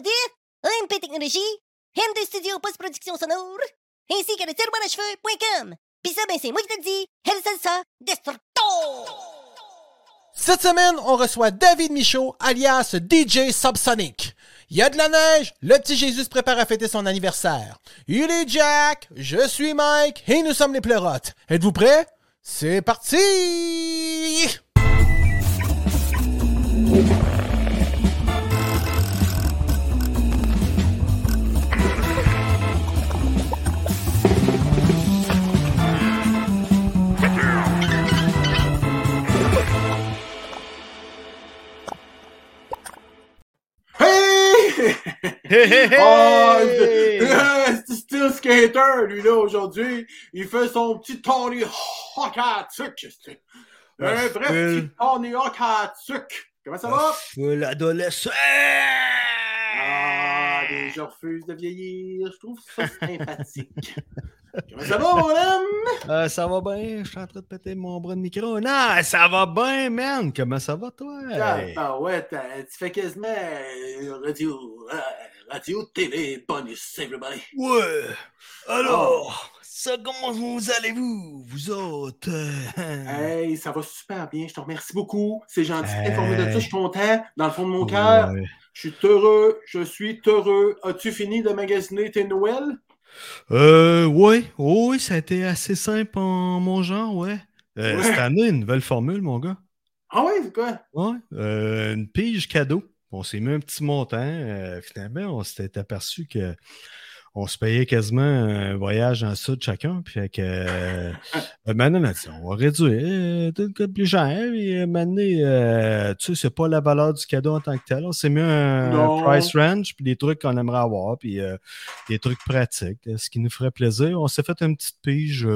de MP Technologie, M2 Studio Post-Production Sonore, ainsi que le tiroir à cheveux.com. Pis ça, ben c'est moi qui te le dis, El Salsa Destructo! Cette semaine, on reçoit David Michaud, alias DJ Subsonic. Il y a de la neige, le petit Jésus se prépare à fêter son anniversaire. Il est Jack, je suis Mike, et nous sommes les pleurotes. Êtes-vous prêts? C'est parti! Hey! Oh, c'est still skater, lui, là, aujourd'hui. Il fait son petit Tony Hawk à sucre. Un vrai petit Tony Hawk à sucre. Comment ça va? Full adolescent. Ah, je refuse de vieillir. Je trouve ça sympathique. Comment ça va, mon homme? Euh, ça va bien? Je suis en train de péter mon bras de micro. Non, ça va bien, man. Comment ça va, toi? Ah, ouais, t'as- tu fais quasiment euh, radio, euh, radio, télé, bonus, everybody. Ouais. Alors, ça, comment vous allez-vous, vous autres? Hey, ça va super bien. Je te remercie beaucoup. C'est gentil Hey. d'informer de ça. Je suis content. Dans le fond de mon cœur, je suis heureux. Je suis heureux. As-tu fini de magasiner tes Noël? Euh, ouais. Oh, oui, ça a été assez simple en mon genre, ouais. Euh, Ouais. Cette année, une nouvelle formule, mon gars. Ah oui, c'est quoi? Ouais. Euh, une pige cadeau. On s'est mis un petit montant. Euh, finalement, on s'était aperçu que on se payait quasiment un voyage en sud chacun. Puis fait que euh, maintenant, on a dit, on va réduire. Euh, plus cher. Et euh, maintenant, euh, tu sais, c'est pas la valeur du cadeau en tant que tel. On s'est mis un, Non. price range, puis des trucs qu'on aimerait avoir, puis des trucs pratiques, ce qui nous ferait plaisir. On s'est fait une petite pige.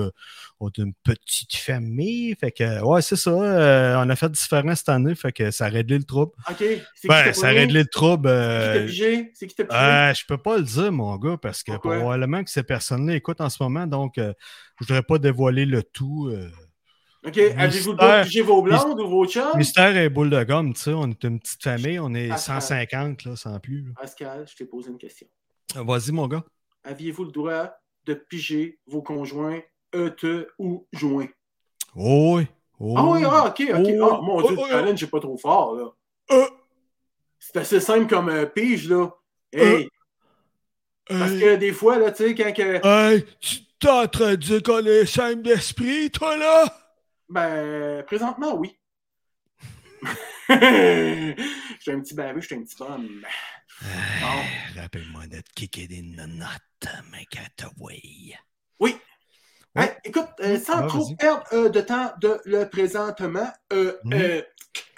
On est une petite famille. Fait que, ouais, c'est ça. euh, on a fait différent cette année. Fait que ça a réglé le trouble. OK. C'est Ben, ça a réglé le trouble. C'est qui t'a euh, pigé? C'est qui t'a pigé? euh, je peux pas le dire, mon gars, parce que Pourquoi? probablement que ces personnes-là écoutent en ce moment, donc euh, je voudrais pas dévoiler le tout. euh. OK. Avez-vous pigé vos blondes ou vos chums? Mystère et boule de gomme, tu sais, on est une petite famille, on est Pascal. 150, là, sans plus. là. Pascal, je t'ai posé une question. Vas-y, mon gars. Aviez-vous le droit de piger vos conjoints, ET ou joints? Oh, oui. Oh, Ah oui, ah, OK, OK. Oh, Ah, mon Dieu, le oh, challenge, pas trop fort, là. Euh. C'est assez simple comme euh, pige, là. Hey, parce Hey, que des fois, là, tu sais, quand que... hey, tu t'es en train de dire qu'on est simple d'esprit, toi, là? Ben, présentement, oui. J'étais un petit baveux, j'étais un petit bum. Bon. Rappelle-moi d'être kické des notes, mec, away. Oui. Écoute, euh, sans Ouais, trop perdre euh, de temps de le présentement, euh,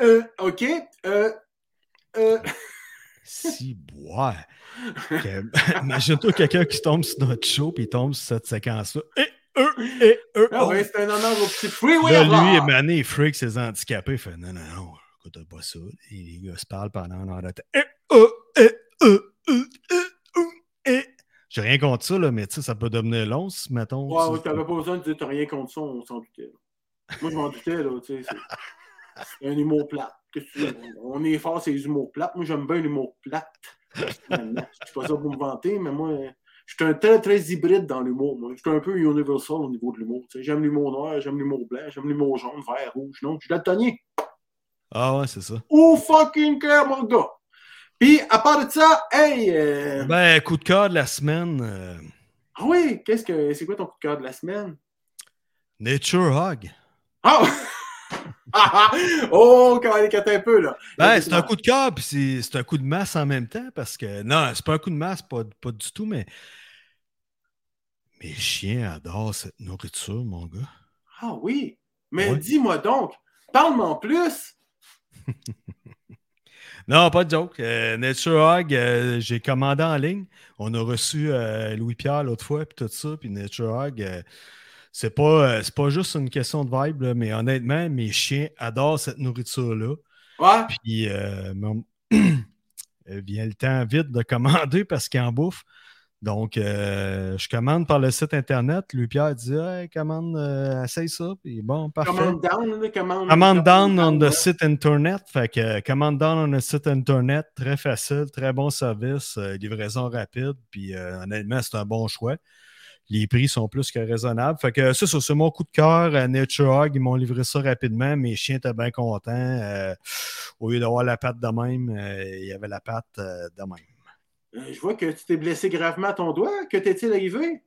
euh, OK, euh, euh, Si, bois. Imagine-toi quelqu'un qui tombe sur notre show puis il tombe sur cette séquence-là. Et eux, et eux. ah oh. ouais, c'est un honneur au petit freeway. Là, alors. lui, Emané, freak ses handicapés. Il fait non, non, non, écoute pas ça. Et les gars se parlent pendant un heure de temps. Et, euh, et, euh, euh, euh, euh, et. J'ai rien contre ça, là, mais tu sais, ça peut devenir long si, mettons. Ouais, tu- ouais, t'avais pas besoin de dire t'as rien contre ça, on s'en doutait. là. Moi, je m'en doutais, là, tu sais. c'est- un humour plat. Tu? On est fort, c'est les humours plates. Moi, j'aime bien l'humour plate. Je suis pas ça pour me vanter, mais moi, je suis un très, très hybride dans l'humour. Moi. Je suis un peu universal au niveau de l'humour. tu. J'aime l'humour noir, j'aime l'humour blanc, j'aime l'humour jaune, vert, rouge. Non, je suis daltonien. Ah ouais, c'est ça. Ou fucking care, mon gars. Puis, à part de ça, hey! euh, Ben, coup de cœur de la semaine. euh, Ah oui, qu'est-ce que c'est quoi ton coup de cœur de la semaine? Nature Hog. Ah! oh, quand elle est un peu, là. Ben, c'est un coup de cœur, puis c'est c'est un coup de masse en même temps, parce que non, c'est pas un coup de masse, pas, pas du tout, mais mes chiens adorent cette nourriture, mon gars. Ah oui. Mais Ouais. dis-moi donc, parle-moi en plus. Non, pas de joke. Euh, Nature Hog, euh, j'ai commandé en ligne. On a reçu euh, Louis-Pierre l'autre fois, puis tout ça, puis Nature Hog, c'est pas, pas juste une question de vibe, là, mais honnêtement, mes chiens adorent cette nourriture-là. Ouais. Puis, mon- vient le temps vite de commander parce qu'ils en bouffent. Donc, euh, je commande par le site Internet. Lui, Pierre dit hey, commande, euh, essaye ça. Puis bon, parfait. Commande down, là, commande. Command down on the site Internet. Fait que euh, command down on the site Internet, très facile, très bon service, livraison rapide. Puis honnêtement, c'est un bon choix. Les prix sont plus que raisonnables. Fait que ça, c'est mon coup de cœur. À Nature Hog, ils m'ont livré ça rapidement. Mes chiens étaient bien contents. Au lieu d'avoir la patte de même, il y avait la patte de même. Euh, Je vois que tu t'es blessé gravement à ton doigt. Que t'est-il arrivé?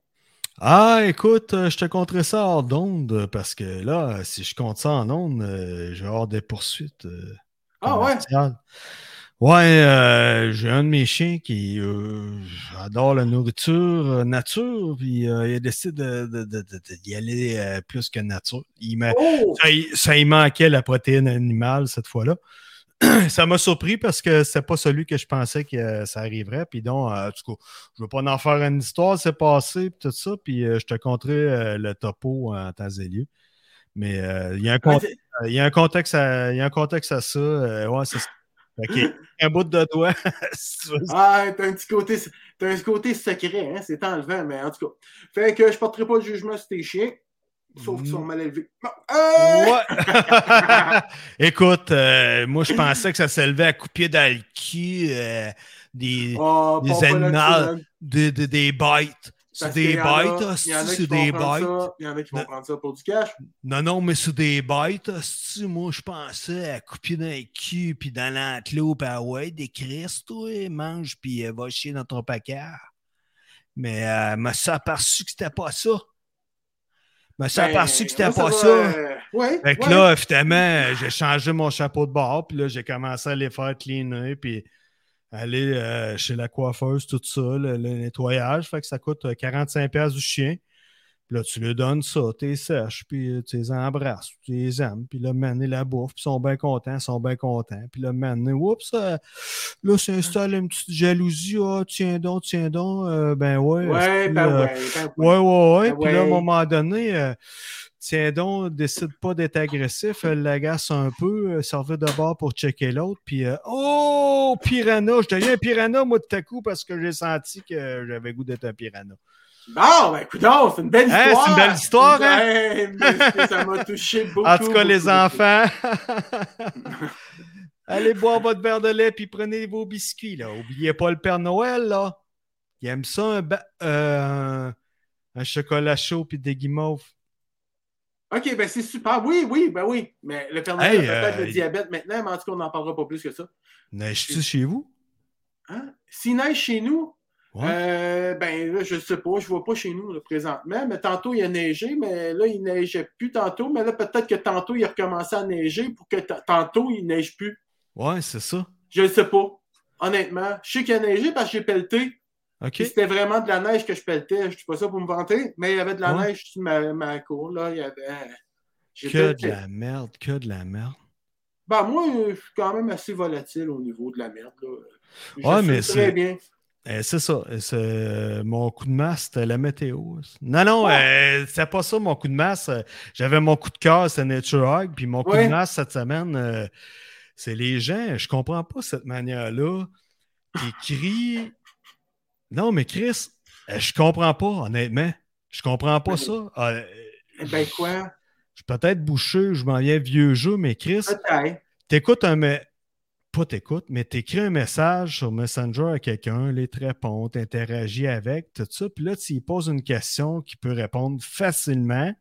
Ah, écoute, euh, je te compterai ça hors d'onde parce que là, si je compte ça en onde, euh, j'ai hors des poursuites. euh, Ah ouais? Ouais, j'ai un de mes chiens qui adore la nourriture nature, puis il a décidé de, de- de- de- d'y aller plus que nature. Il Oh! ça, y- ça y manquait la protéine animale cette fois-là. ça m'a surpris parce que c'est pas celui que je pensais que euh, ça arriverait. Puis donc, euh, en tout cas, je veux pas en faire une histoire, c'est passé, puis tout ça. Puis euh, je te conterai euh, le topo en temps et lieu. Mais il y a un contexte. Il y a un contexte à, il y a un contexte à ça. ouais, c'est a un bout de doigt. Ah, t'as un petit côté, t'as un petit côté secret, hein? C'est enlevant, mais en tout cas. Fait que je porterai pas de jugement sur tes chiens. Sauf qu'ils sont mal élevés. Bon, euh, Ouais. Écoute, euh, moi, je pensais que ça s'élevait à couper dans le cul euh, des, oh, des animaux, des, des, des bêtes. C'est des bêtes, Il y en a hostie, qui c'est vont des prendre bêtes. ça, Il y en a qui vont prendre ça pour du cash. Non, non, mais c'est des bêtes. Moi, je pensais à couper dans le cul, puis dans l'antelope, ah ouais, des Christ, toi, mange, puis va chier dans ton paquet. Mais euh, me suis aperçu que c'était pas ça? Me suis Ben, aperçu que c'était pas va, ça. euh, ouais. Fait que ouais. là, finalement, j'ai changé mon chapeau de bord, puis là, j'ai commencé à les faire cleaner, puis aller euh, chez la coiffeuse, tout ça, le, le nettoyage. Fait que ça coûte euh, 45$ piastres du chien. Puis là, tu lui donnes ça, t'es sèche, puis euh, tu les embrasses, tu les aimes, puis là, maintenant, la bouffe, puis ils sont bien contents, ils sont bien contents. Puis là, maintenant, oups, euh, là, s'installe une petite jalousie, ah, tiens donc, tiens donc, euh, ben ouais. Ben euh, ouais, ben ouais. Ouais, ouais, ouais. Ah Puis là, à un moment donné, euh, tiens donc, décide pas d'être agressif, elle l'agace un peu, servir de bord pour checker l'autre, puis oh, piranha, je deviens un piranha, moi, de ta coup, parce que j'ai senti que j'avais goût d'être un piranha. Bon, ben, écoute c'est une belle Hein, histoire. c'est une belle histoire, hein? Mais ça m'a touché beaucoup. En tout cas, les enfants, allez boire votre verre de lait, puis prenez vos biscuits, là. Oubliez pas le Père Noël, là. Il aime ça, un, ba- euh, un- chocolat chaud, puis des guimauves. OK, ben c'est super. Oui, oui, ben oui. Mais le Père Noël Hey, a peut-être euh, le diabète maintenant, mais en tout cas, on n'en parlera pas plus que ça. Neige-tu chez vous? Hein? S'il neige chez nous, Ouais. euh, ben là, je sais pas, je vois pas chez nous là, présentement, mais tantôt il a neigé, mais là, il neigeait plus tantôt, mais là, peut-être que tantôt il a recommencé à neiger pour que tantôt il neige plus. Ouais, c'est ça. Je ne sais pas. Honnêtement. Je sais qu'il a neigé parce que j'ai pelleté. C'était vraiment de la neige que je pelletais. Je dis pas ça pour me vanter, mais il y avait de la Ouais. neige sur ma, ma cour. Là, il y avait. Que de la merde, que de la merde. Ben, moi, je suis quand même assez volatile au niveau de la merde. Là. Je Ouais, mais très c'est- bien. Eh, c'est ça. Euh, mon coup de masse, c'était la météo. Non, non, Ouais. euh, c'est pas ça mon coup de masse. Euh, J'avais mon coup de cœur, c'est Nature Hog. Puis mon coup Ouais. de masse cette semaine, euh, c'est les gens. Je comprends pas cette manière-là. Qui crient. Non, mais Chris, euh, je comprends pas, honnêtement. Je comprends pas ça. Euh, Eh Ben, quoi? je suis peut-être bouché, je m'en viens vieux jeu, mais Chris, Peut-être. t'écoutes un. me- Pas t'écoutes, mais t'écris un message sur Messenger à quelqu'un, il te répond, t'interagis avec, tout ça. Puis là, tu lui poses une question qui peut répondre facilement.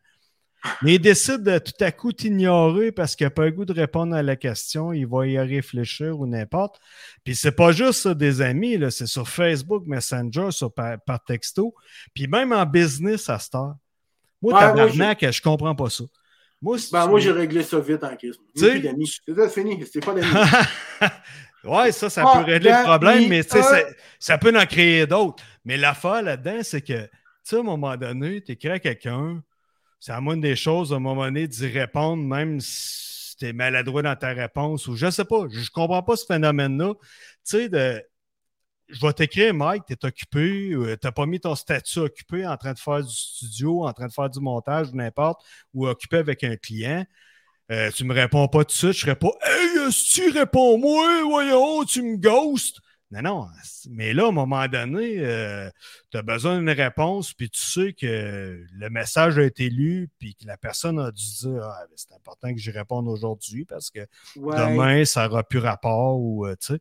Mais il décide de tout à coup t'ignorer parce qu'il n'a pas le goût de répondre à la question, il va y réfléchir ou n'importe. Puis c'est pas juste ça, des amis, c'est sur Facebook, Messenger, sur, par, par texto, puis même en business à cette heure. Moi, Ouais, tabarnak, je comprends pas ça. Moi, si Ben, tu- moi, j'ai réglé ça vite en crise. C'est fini. C'est pas d'amis. ouais, ça, ça Ah, peut régler le problème, mais euh. ça, ça peut en créer d'autres. Mais l'affaire là-dedans, c'est que, tu sais, à un moment donné, tu écris à quelqu'un, c'est à moindre des choses, à un moment donné, d'y répondre, même si tu es maladroit dans ta réponse, ou je sais pas, je, je comprends pas ce phénomène-là. Tu sais, de. Je vais t'écrire, Mike, tu es occupé, tu n'as pas mis ton statut occupé en train de faire du studio, en train de faire du montage ou n'importe, ou occupé avec un client. Euh, tu me réponds pas tout de suite, je serais pas Hey, si tu réponds-moi, voyons, tu me ghostes. Non, non. Mais là, à un moment donné, euh, tu as besoin d'une réponse, puis tu sais que le message a été lu, puis que la personne a dû dire ah, ben, c'est important que j'y réponde aujourd'hui parce que Ouais. demain, ça n'aura plus rapport. Ou, euh, tu sais.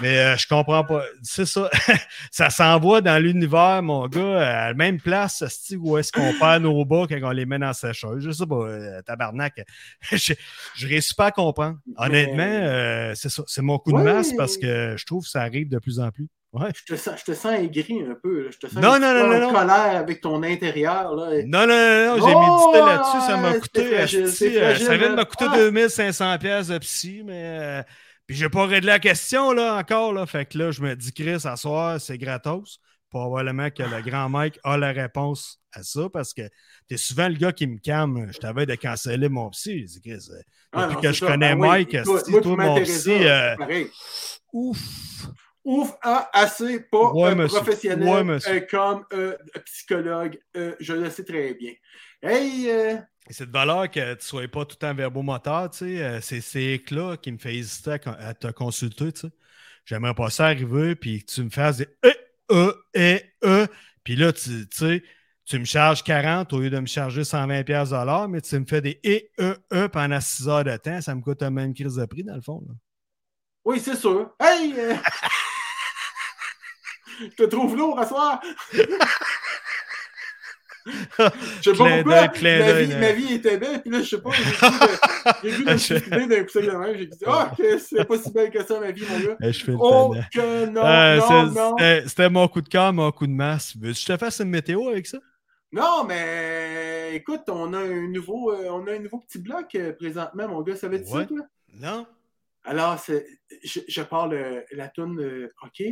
Mais euh, je comprends pas. C'est ça. ça s'envoie dans l'univers, mon gars, à la même place où est-ce qu'on perd nos bas quand on les met dans la sécheuse. Je sais pas, euh, tabarnak. je je réussis pas à comprendre. Honnêtement, c'est ça. C'est mon coup de Ouais. masse parce que je trouve que ça arrive de plus en plus. Ouais. Je te sens, je te sens aigri un peu. là. Je te sens Non, non, non, en non, colère avec ton intérieur. Là. Non, non, non, non, j'ai Oh, médité là-dessus, ça m'a coûté. fragile, euh, fragile, ça vient de hein. me coûter Ah. 2500 pièces de psy, mais. euh, puis j'ai pas réglé la question, là, encore, là. Fait que là, je me dis, Chris, à soir, c'est gratos. Probablement que le grand Mike a la réponse à ça, parce que t'es souvent le gars qui me calme. Je t'avais de canceller mon psy. Chris, euh, Ah, depuis non, que je ça. connais Ben oui, Mike, moi, toi, puis mon psy, euh, ouf. Ouf, ah, assez, pas Ouais, un monsieur. professionnel Ouais, monsieur. euh, comme euh, psychologue. euh, je le sais très bien. Hey, euh, Et c'est de valeur que tu ne sois pas tout le temps verbomoteur, tu sais. euh, C'est ces éclats qui me fait hésiter à, te consulter, tu sais. J'aimerais pas ça arriver, puis que tu me fasses des E, E, E, E. Puis là, tu tu sais, tu me charges 40 au lieu de me charger 120 pièces mais tu me fais des E, E, E pendant 6 heures de temps. Ça me coûte la même crise de prix, dans le fond. là. oui, c'est sûr. Hey, euh, je te trouve lourd à soir. Je sais pas pourquoi. ma, vie, là. ma vie était belle, puis là, je sais pas, j'ai vu me suicider d'un coup de même. J'ai dit, ah, que c'est pas si belle que ça, ma vie, mon gars. Eh, je fais le Oh, que non, Euh, non, non. c'était- mon coup de cœur, mon coup de masse. Veux-tu que je te fasse une météo avec ça? Non, mais écoute, on a un nouveau, euh, on a un nouveau petit bloc euh, présentement, mon gars. Savais-tu Ouais. ça, toi? Non? Alors, je, je parle euh, la toune euh, OK.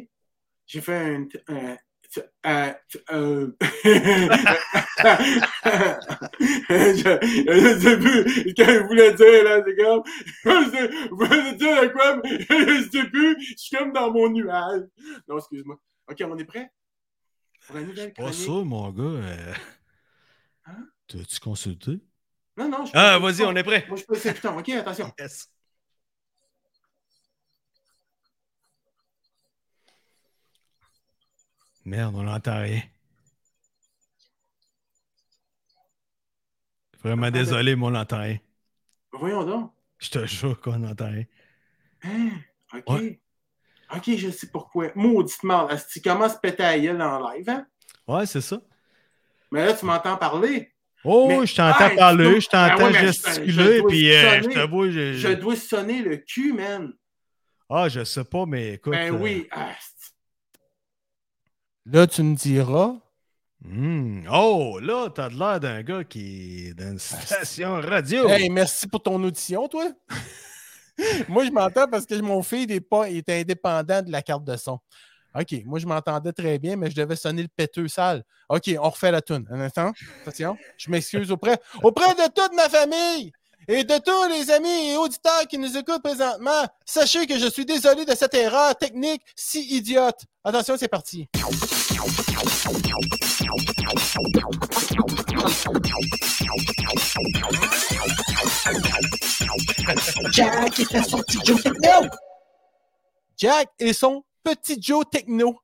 J'ai fait un. un- un- un- je, sais plus ce qu'elle voulait dire, là, c'est comme. Je voulez dire de quoi, je sais plus. Je suis comme dans mon nuage. Non, excuse-moi. OK, on est prêt? Pour la nouvelle Pas ça, mon gars. euh, Hein? T'as-tu consulté? Non, non, je Ah, vas-y, on est prêt. Moi, je peux essayer putain. OK, attention. Yes. Merde, on n'entend rien. Vraiment désolé, mais on n'entend rien. Voyons donc. Je te jure qu'on n'entend rien. Hein? OK. Ouais. OK, je sais pourquoi. Maudite merde. Asti, comment se péter à gueule en live, hein? Ouais, c'est ça. Mais là, tu m'entends parler. Oh, Mais- je t'entends Hey, parler, tu- je t'entends Ah ouais, je- gesticuler, je puis euh, je t'avoue, j'ai- Je dois sonner le cul, man. Ah, je sais pas, mais écoute. Ben oui. Asti. Là, tu me diras. hmm, Oh, là, t'as de l'air d'un gars qui est dans une station radio. Hey, merci pour ton audition, toi. moi, je m'entends parce que mon feed est, pas, est indépendant de la carte de son. OK, moi, je m'entendais très bien, mais je devais sonner le péteux sale. OK, on refait la toune. Un instant. Attention. Je m'excuse auprès, auprès de toute ma famille et de tous les amis et auditeurs qui nous écoutent présentement. Sachez que je suis désolé de cette erreur technique si idiote. Attention, c'est parti. Jack et son petit Joe Techno! Jack et son petit Joe Techno.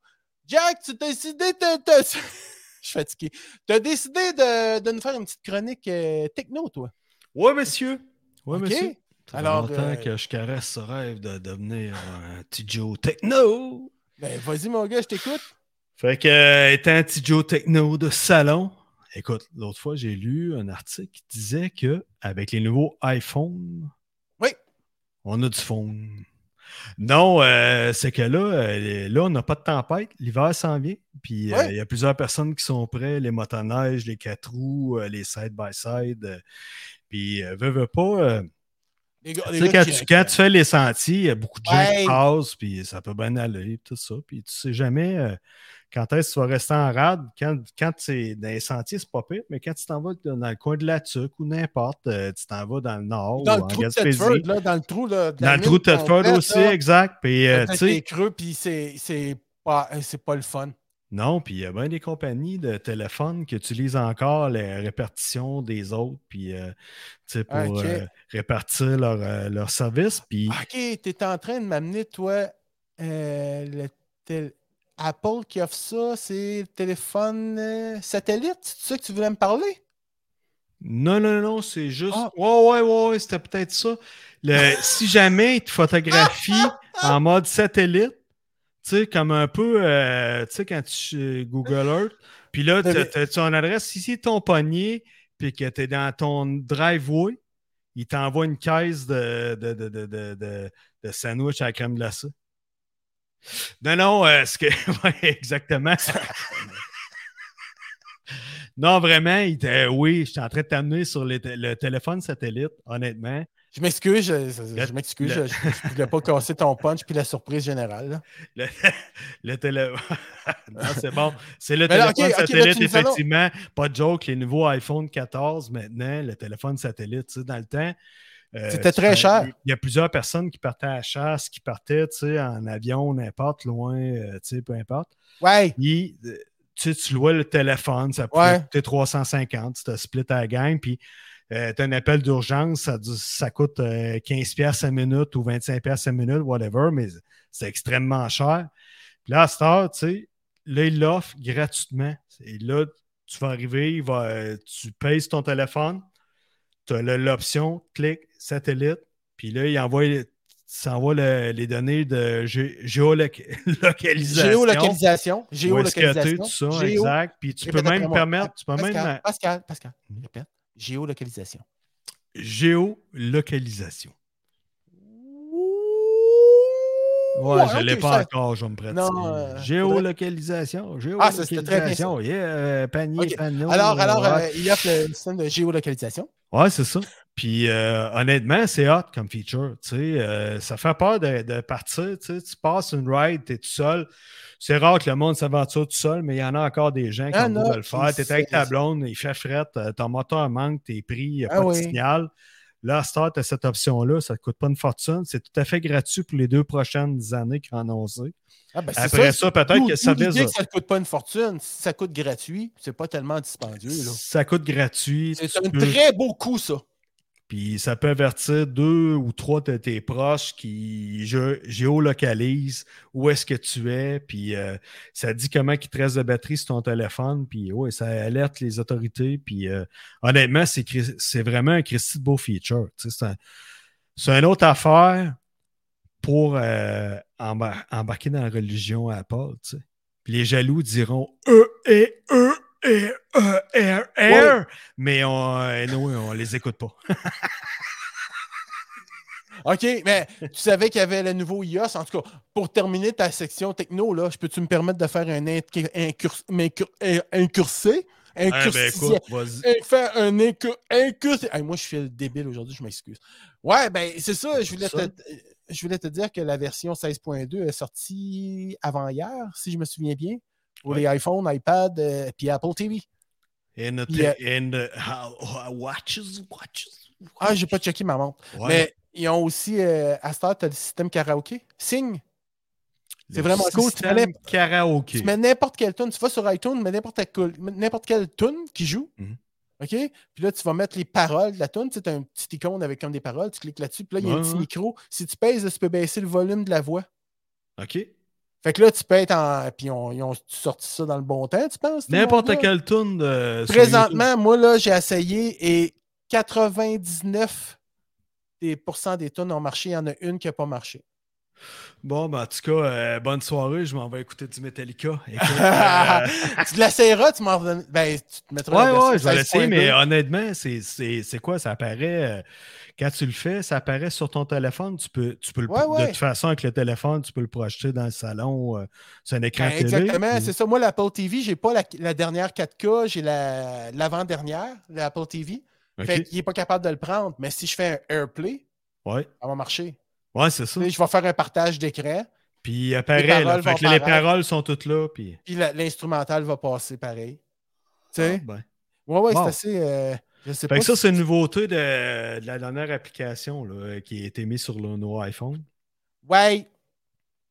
Jack, tu t'as décidé de. de- Je suis fatigué. Tu as décidé de, de nous faire une petite chronique euh, techno, toi? Ouais, monsieur. Ouais, OK. monsieur. Ça fait Alors, longtemps euh, que je caresse ce rêve de devenir un petit Joe Techno. Ben, vas-y, mon gars, je t'écoute. Fait que, euh, étant un petit Joe Techno de salon, écoute, l'autre fois, j'ai lu un article qui disait que avec les nouveaux iPhones, Oui. on a du phone. Non, euh, c'est que là, euh, là, on n'a pas de tempête. L'hiver s'en vient. Puis il Oui. y a plusieurs personnes qui sont prêts, les motoneiges, les quatre roues, euh, les side-by-side. euh, puis, euh, veux, veux pas. euh, Les gars, tu sais, quand, qui- tu, quand tu fais les sentiers, il y a beaucoup de gens Ouais. qui passent, puis ça peut bien aller, tout ça. Puis tu sais jamais euh, quand est-ce que tu vas rester en rade. Quand, quand c'est dans les sentiers, c'est pas pire, mais quand tu t'en vas dans le coin de la Tuque ou n'importe, euh, tu t'en vas dans le nord Dans ou le en trou Gaspésie. Là, dans le trou, là, de la Dans le trou de complète, aussi, là, exact. Puis, euh, tu sais, creux, puis c'est pas, c'est pas le fun. Non, puis il y a bien des compagnies de téléphone qui utilisent encore les répartitions des autres, puis, euh, pour euh, répartir leur, euh, leur service. Puis, OK, tu es en train de m'amener, toi, le Apple qui offre ça, c'est le téléphone satellite. C'est ça que tu voulais me parler? Non, non, non, c'est juste. Ah. Ouais, ouais, ouais, ouais, c'était peut-être ça. Le... si jamais il te photographie en mode satellite, tu sais, comme un peu, euh, tu sais, quand tu Google Earth, puis là, tu as ton adresse, c'est ton poignet, puis que tu es dans ton driveway, il t'envoie une caisse de, de, de, de, de, sandwich à la crème glacée. Non, non, euh, ce que. ouais, exactement. non, vraiment, il. Oui, je suis en train de t'amener sur le, le téléphone satellite, honnêtement. Je m'excuse, je, je- je m'excuse, je, le- je, voulais pas casser ton punch puis la surprise générale. là. Le, le télé... non, c'est bon. C'est le Mais téléphone satellite, effectivement. Pas de joke, les nouveaux iPhone 14 maintenant, le téléphone satellite, tu sais, dans le temps. euh, C'était très fais- cher. Il y a plusieurs personnes qui partaient à la chasse, qui partaient, tu sais, en avion, n'importe, loin, euh, tu sais, peu importe. Ouais, Puis, euh, tu sais, tu louais le téléphone, ça pouvait Ouais. coûter 350, tu te split à la gang, puis tu as un appel d'urgence, ça, ça coûte euh, 15 pièces à minute ou 25 pièces à minute, whatever, mais c'est extrêmement cher. Puis là, à cette heure, tu sais, là, il l'offre gratuitement. Et là, tu vas arriver, il va, euh, tu payes sur ton téléphone, tu as l'option, clic, satellite, puis là, il envoie, ça envoie le- les données de gé- géolocalisation. géolocalisation. Où est-ce que t'es, Géolocalisation. tout ça, Géo- exact. Puis tu peux Répète même moi. permettre, tu peux Pascal, même Pascal, Pascal, répète. Géolocalisation. géolocalisation. Ouais, Ouais, je ne l'ai pas ça- encore, je me pratiquer. Non, euh, géolocalisation, Ah, c'était très bien, géolocalisation, yeah, euh, panier, panneau. Alors, alors euh, il y a le système de géolocalisation. Ouais, c'est ça. Puis euh, honnêtement, c'est hot comme feature. Tu sais, euh, ça fait peur de, de partir. Tu, tu passes une ride, tu es tout seul. C'est rare que le monde s'aventure tout seul, mais il y en a encore des gens qui Ah ont le non, faire. Tu es avec ta blonde, il fait fret, euh, ton moteur manque, t'es pris, il n'y a Ah pas de signal. Là, à Start, tu as cette option-là, ça ne te coûte pas une fortune. C'est tout à fait gratuit pour les deux prochaines années ont annoncé. Ah, ben, Après ça, peut-être que ça vise. que ça ne coûte pas une fortune. Si ça coûte gratuit, c'est pas tellement dispendieux. là. Ça coûte gratuit. C'est tu un peux- très beau coup, ça. Puis ça peut avertir deux ou trois de tes proches qui gé- géolocalisent où est-ce que tu es. Puis euh, ça dit comment il te reste de batterie sur ton téléphone. Puis ouais, ça alerte les autorités. Puis euh, honnêtement, c'est vraiment un Christy de beau feature. C'est un- une autre affaire pour euh, embar- embarquer dans la religion Apple. tu sais. Puis les jaloux diront E et E et E R R, Ouais. mais on, euh, anyway, on les écoute pas. OK, mais tu savais qu'il y avait le nouveau iOS? En tout cas, pour terminer ta section techno, là, je peux-tu me permettre de faire un incur- incursé? Ah, ben Incursi- écoute, vas-y. un- faire un incur- incursi- Hey, moi, je suis le débile aujourd'hui, je m'excuse. Ouais, ben, c'est ça. Je voulais, Ça. te, je voulais te dire que la version 16.2 est sortie avant-hier, si je me souviens bien, Ouais. les iPhone, iPad et puis Apple TV. And, the, Yeah. and the- how- how- watches, watches. Ah, j'ai pas checké ma montre. Ouais. Mais ils ont aussi, euh, à cette tu as le système karaoké? Signe. c'est vraiment cool. Tu mets- karaoké. Tu mets n'importe quelle tune. Tu vas sur iTunes, mets n'importe quelle, tune qui joue. Mhm. OK? Puis là, tu vas mettre les paroles de la tune. Tu as un petit icône avec comme des paroles. Tu cliques là-dessus. Puis là, il y a un petit micro. Si tu pèses, tu peux baisser le volume de la voix. OK. Fait que là, tu peux être en. Puis on- ils ont sorti ça dans le bon temps, tu penses? N'importe quelle tune de. Présentement, moi, là, j'ai essayé et 99 des pourcents des tunes ont marché. Il y en a une qui n'a pas marché. Bon, ben, en tout cas, euh, bonne soirée. Je m'en vais écouter du Metallica. Écoute, euh, tu l'essayeras, tu m'en Ben, tu te mettras la Ouais, ouais, je vais l'essayer, 16.2. mais honnêtement, c'est- c'est c'est quoi? Ça apparaît. euh, quand tu le fais, ça apparaît sur ton téléphone. Tu peux, tu peux le, Ouais, De ouais. toute façon, avec le téléphone, tu peux le projeter dans le salon. euh, sur un écran Ben, télé. exactement, puis- c'est ça. Moi, l'Apple TV, j'ai pas la, la dernière 4K, j'ai la- l'avant-dernière, l'Apple TV. OK. Fait qu'il n'est pas capable de le prendre. Mais si je fais un AirPlay, Ouais, ça va marcher. Ouais c'est ça. Je vais faire un partage d'écran, Puis il apparaît, Les là, paroles fait que les paroles sont toutes là. Puis... puis l'instrumental va passer pareil. Tu sais? Ah, ben. Ouais, ouais, Wow. c'est assez. euh, je sais Fait pas. que ça, c'est une nouveauté de, de la dernière application là, qui a été mise sur le, nos iPhone. Ouais.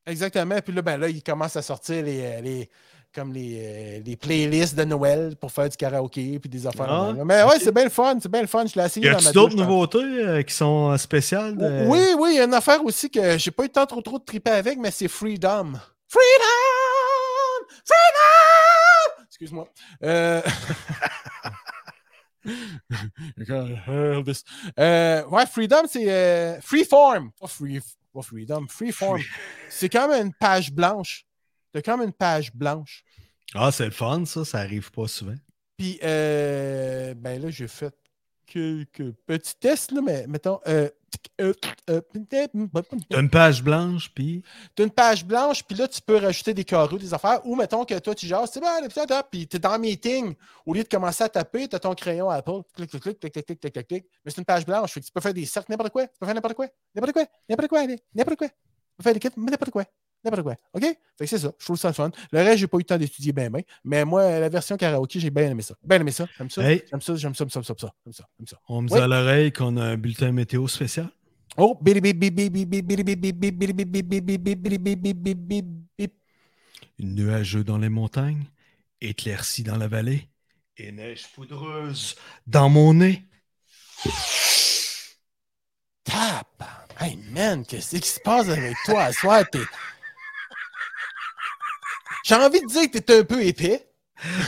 Exactement. Puis là, ben là, il commence à sortir les. euh, les comme les, euh, les playlists de Noël pour faire du karaoké puis des affaires. Ah. Mais ouais, c'est bien le fun, c'est bien le fun. Je l'ai essayé Y a-tu ma d'autres nouveautés euh, qui sont euh, spéciales? de- Oui, oui, il y a une affaire aussi que j'ai pas eu le temps trop trop de triper avec, mais c'est Freedom. Freedom! Freedom! Excuse-moi. Euh... Euh, ouais, Freedom, c'est Freeform. Pas, free, pas Freedom, Freeform. C'est comme une page blanche. C'est comme une page blanche. Ah, c'est le fun, ça. Ça arrive pas souvent. Puis, euh, ben là, j'ai fait quelques petits tests, là, mais mettons. Euh, euh, euh, T'as une page blanche, puis? tu as une page blanche, puis là, tu peux rajouter des carreaux, des affaires. Ou mettons que toi, tu jases, c'est bon, l'épisode, hop, puis tu es dans le meeting. Au lieu de commencer à taper, tu as ton crayon Apple. Clic, clic, clic, clic, clic, clic, clic, clic, clic. Mais c'est une page blanche. Fait que tu peux faire des cercles, n'importe quoi. Tu peux faire n'importe quoi. N'importe quoi. N'importe quoi. N'importe quoi. Tu peux faire des n'importe quoi. N'importe. OK? Fait que c'est ça. Je trouve ça fun. Le reste, j'ai pas eu le temps d'étudier bien, bien. Mais moi, la version karaoké, j'ai bien aimé ça. Bien aimé ça. J'aime ça. Hey. J'aime ça, j'aime ça, j'aime ça, j'aime ça, j'aime ça, j'aime ça. On me dit à l'oreille qu'on a un bulletin météo spécial. Oh, Nuageux dans les montagnes, éclairci dans la vallée, et neige poudreuse dans mon nez. Tap! Hey man, qu'est-ce qui se passe avec toi à soir? J'ai envie de dire que t'es un peu épais.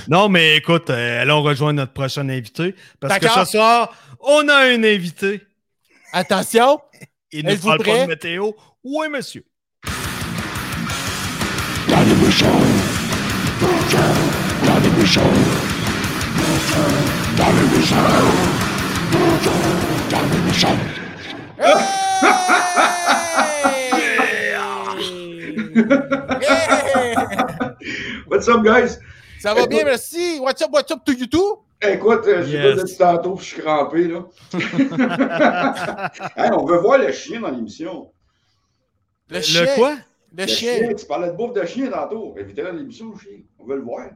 Non, mais écoute, euh, allons rejoindre notre prochain invité. Parce que ce soir, on a un invité. Attention! Il ne parle pas de météo. Oui, monsieur. What's up, guys? Ça va bien, merci. What's up, what's up to you too? Écoute, euh, j'ai Yes. pas depuis tantôt, je suis crampé, là. Hey, on veut voir le chien dans l'émission. Le chien. Le quoi? Le Le chien. Tu parlais de bouffe de chien tantôt. Invitez-le dans l'émission, le chien. On veut le voir.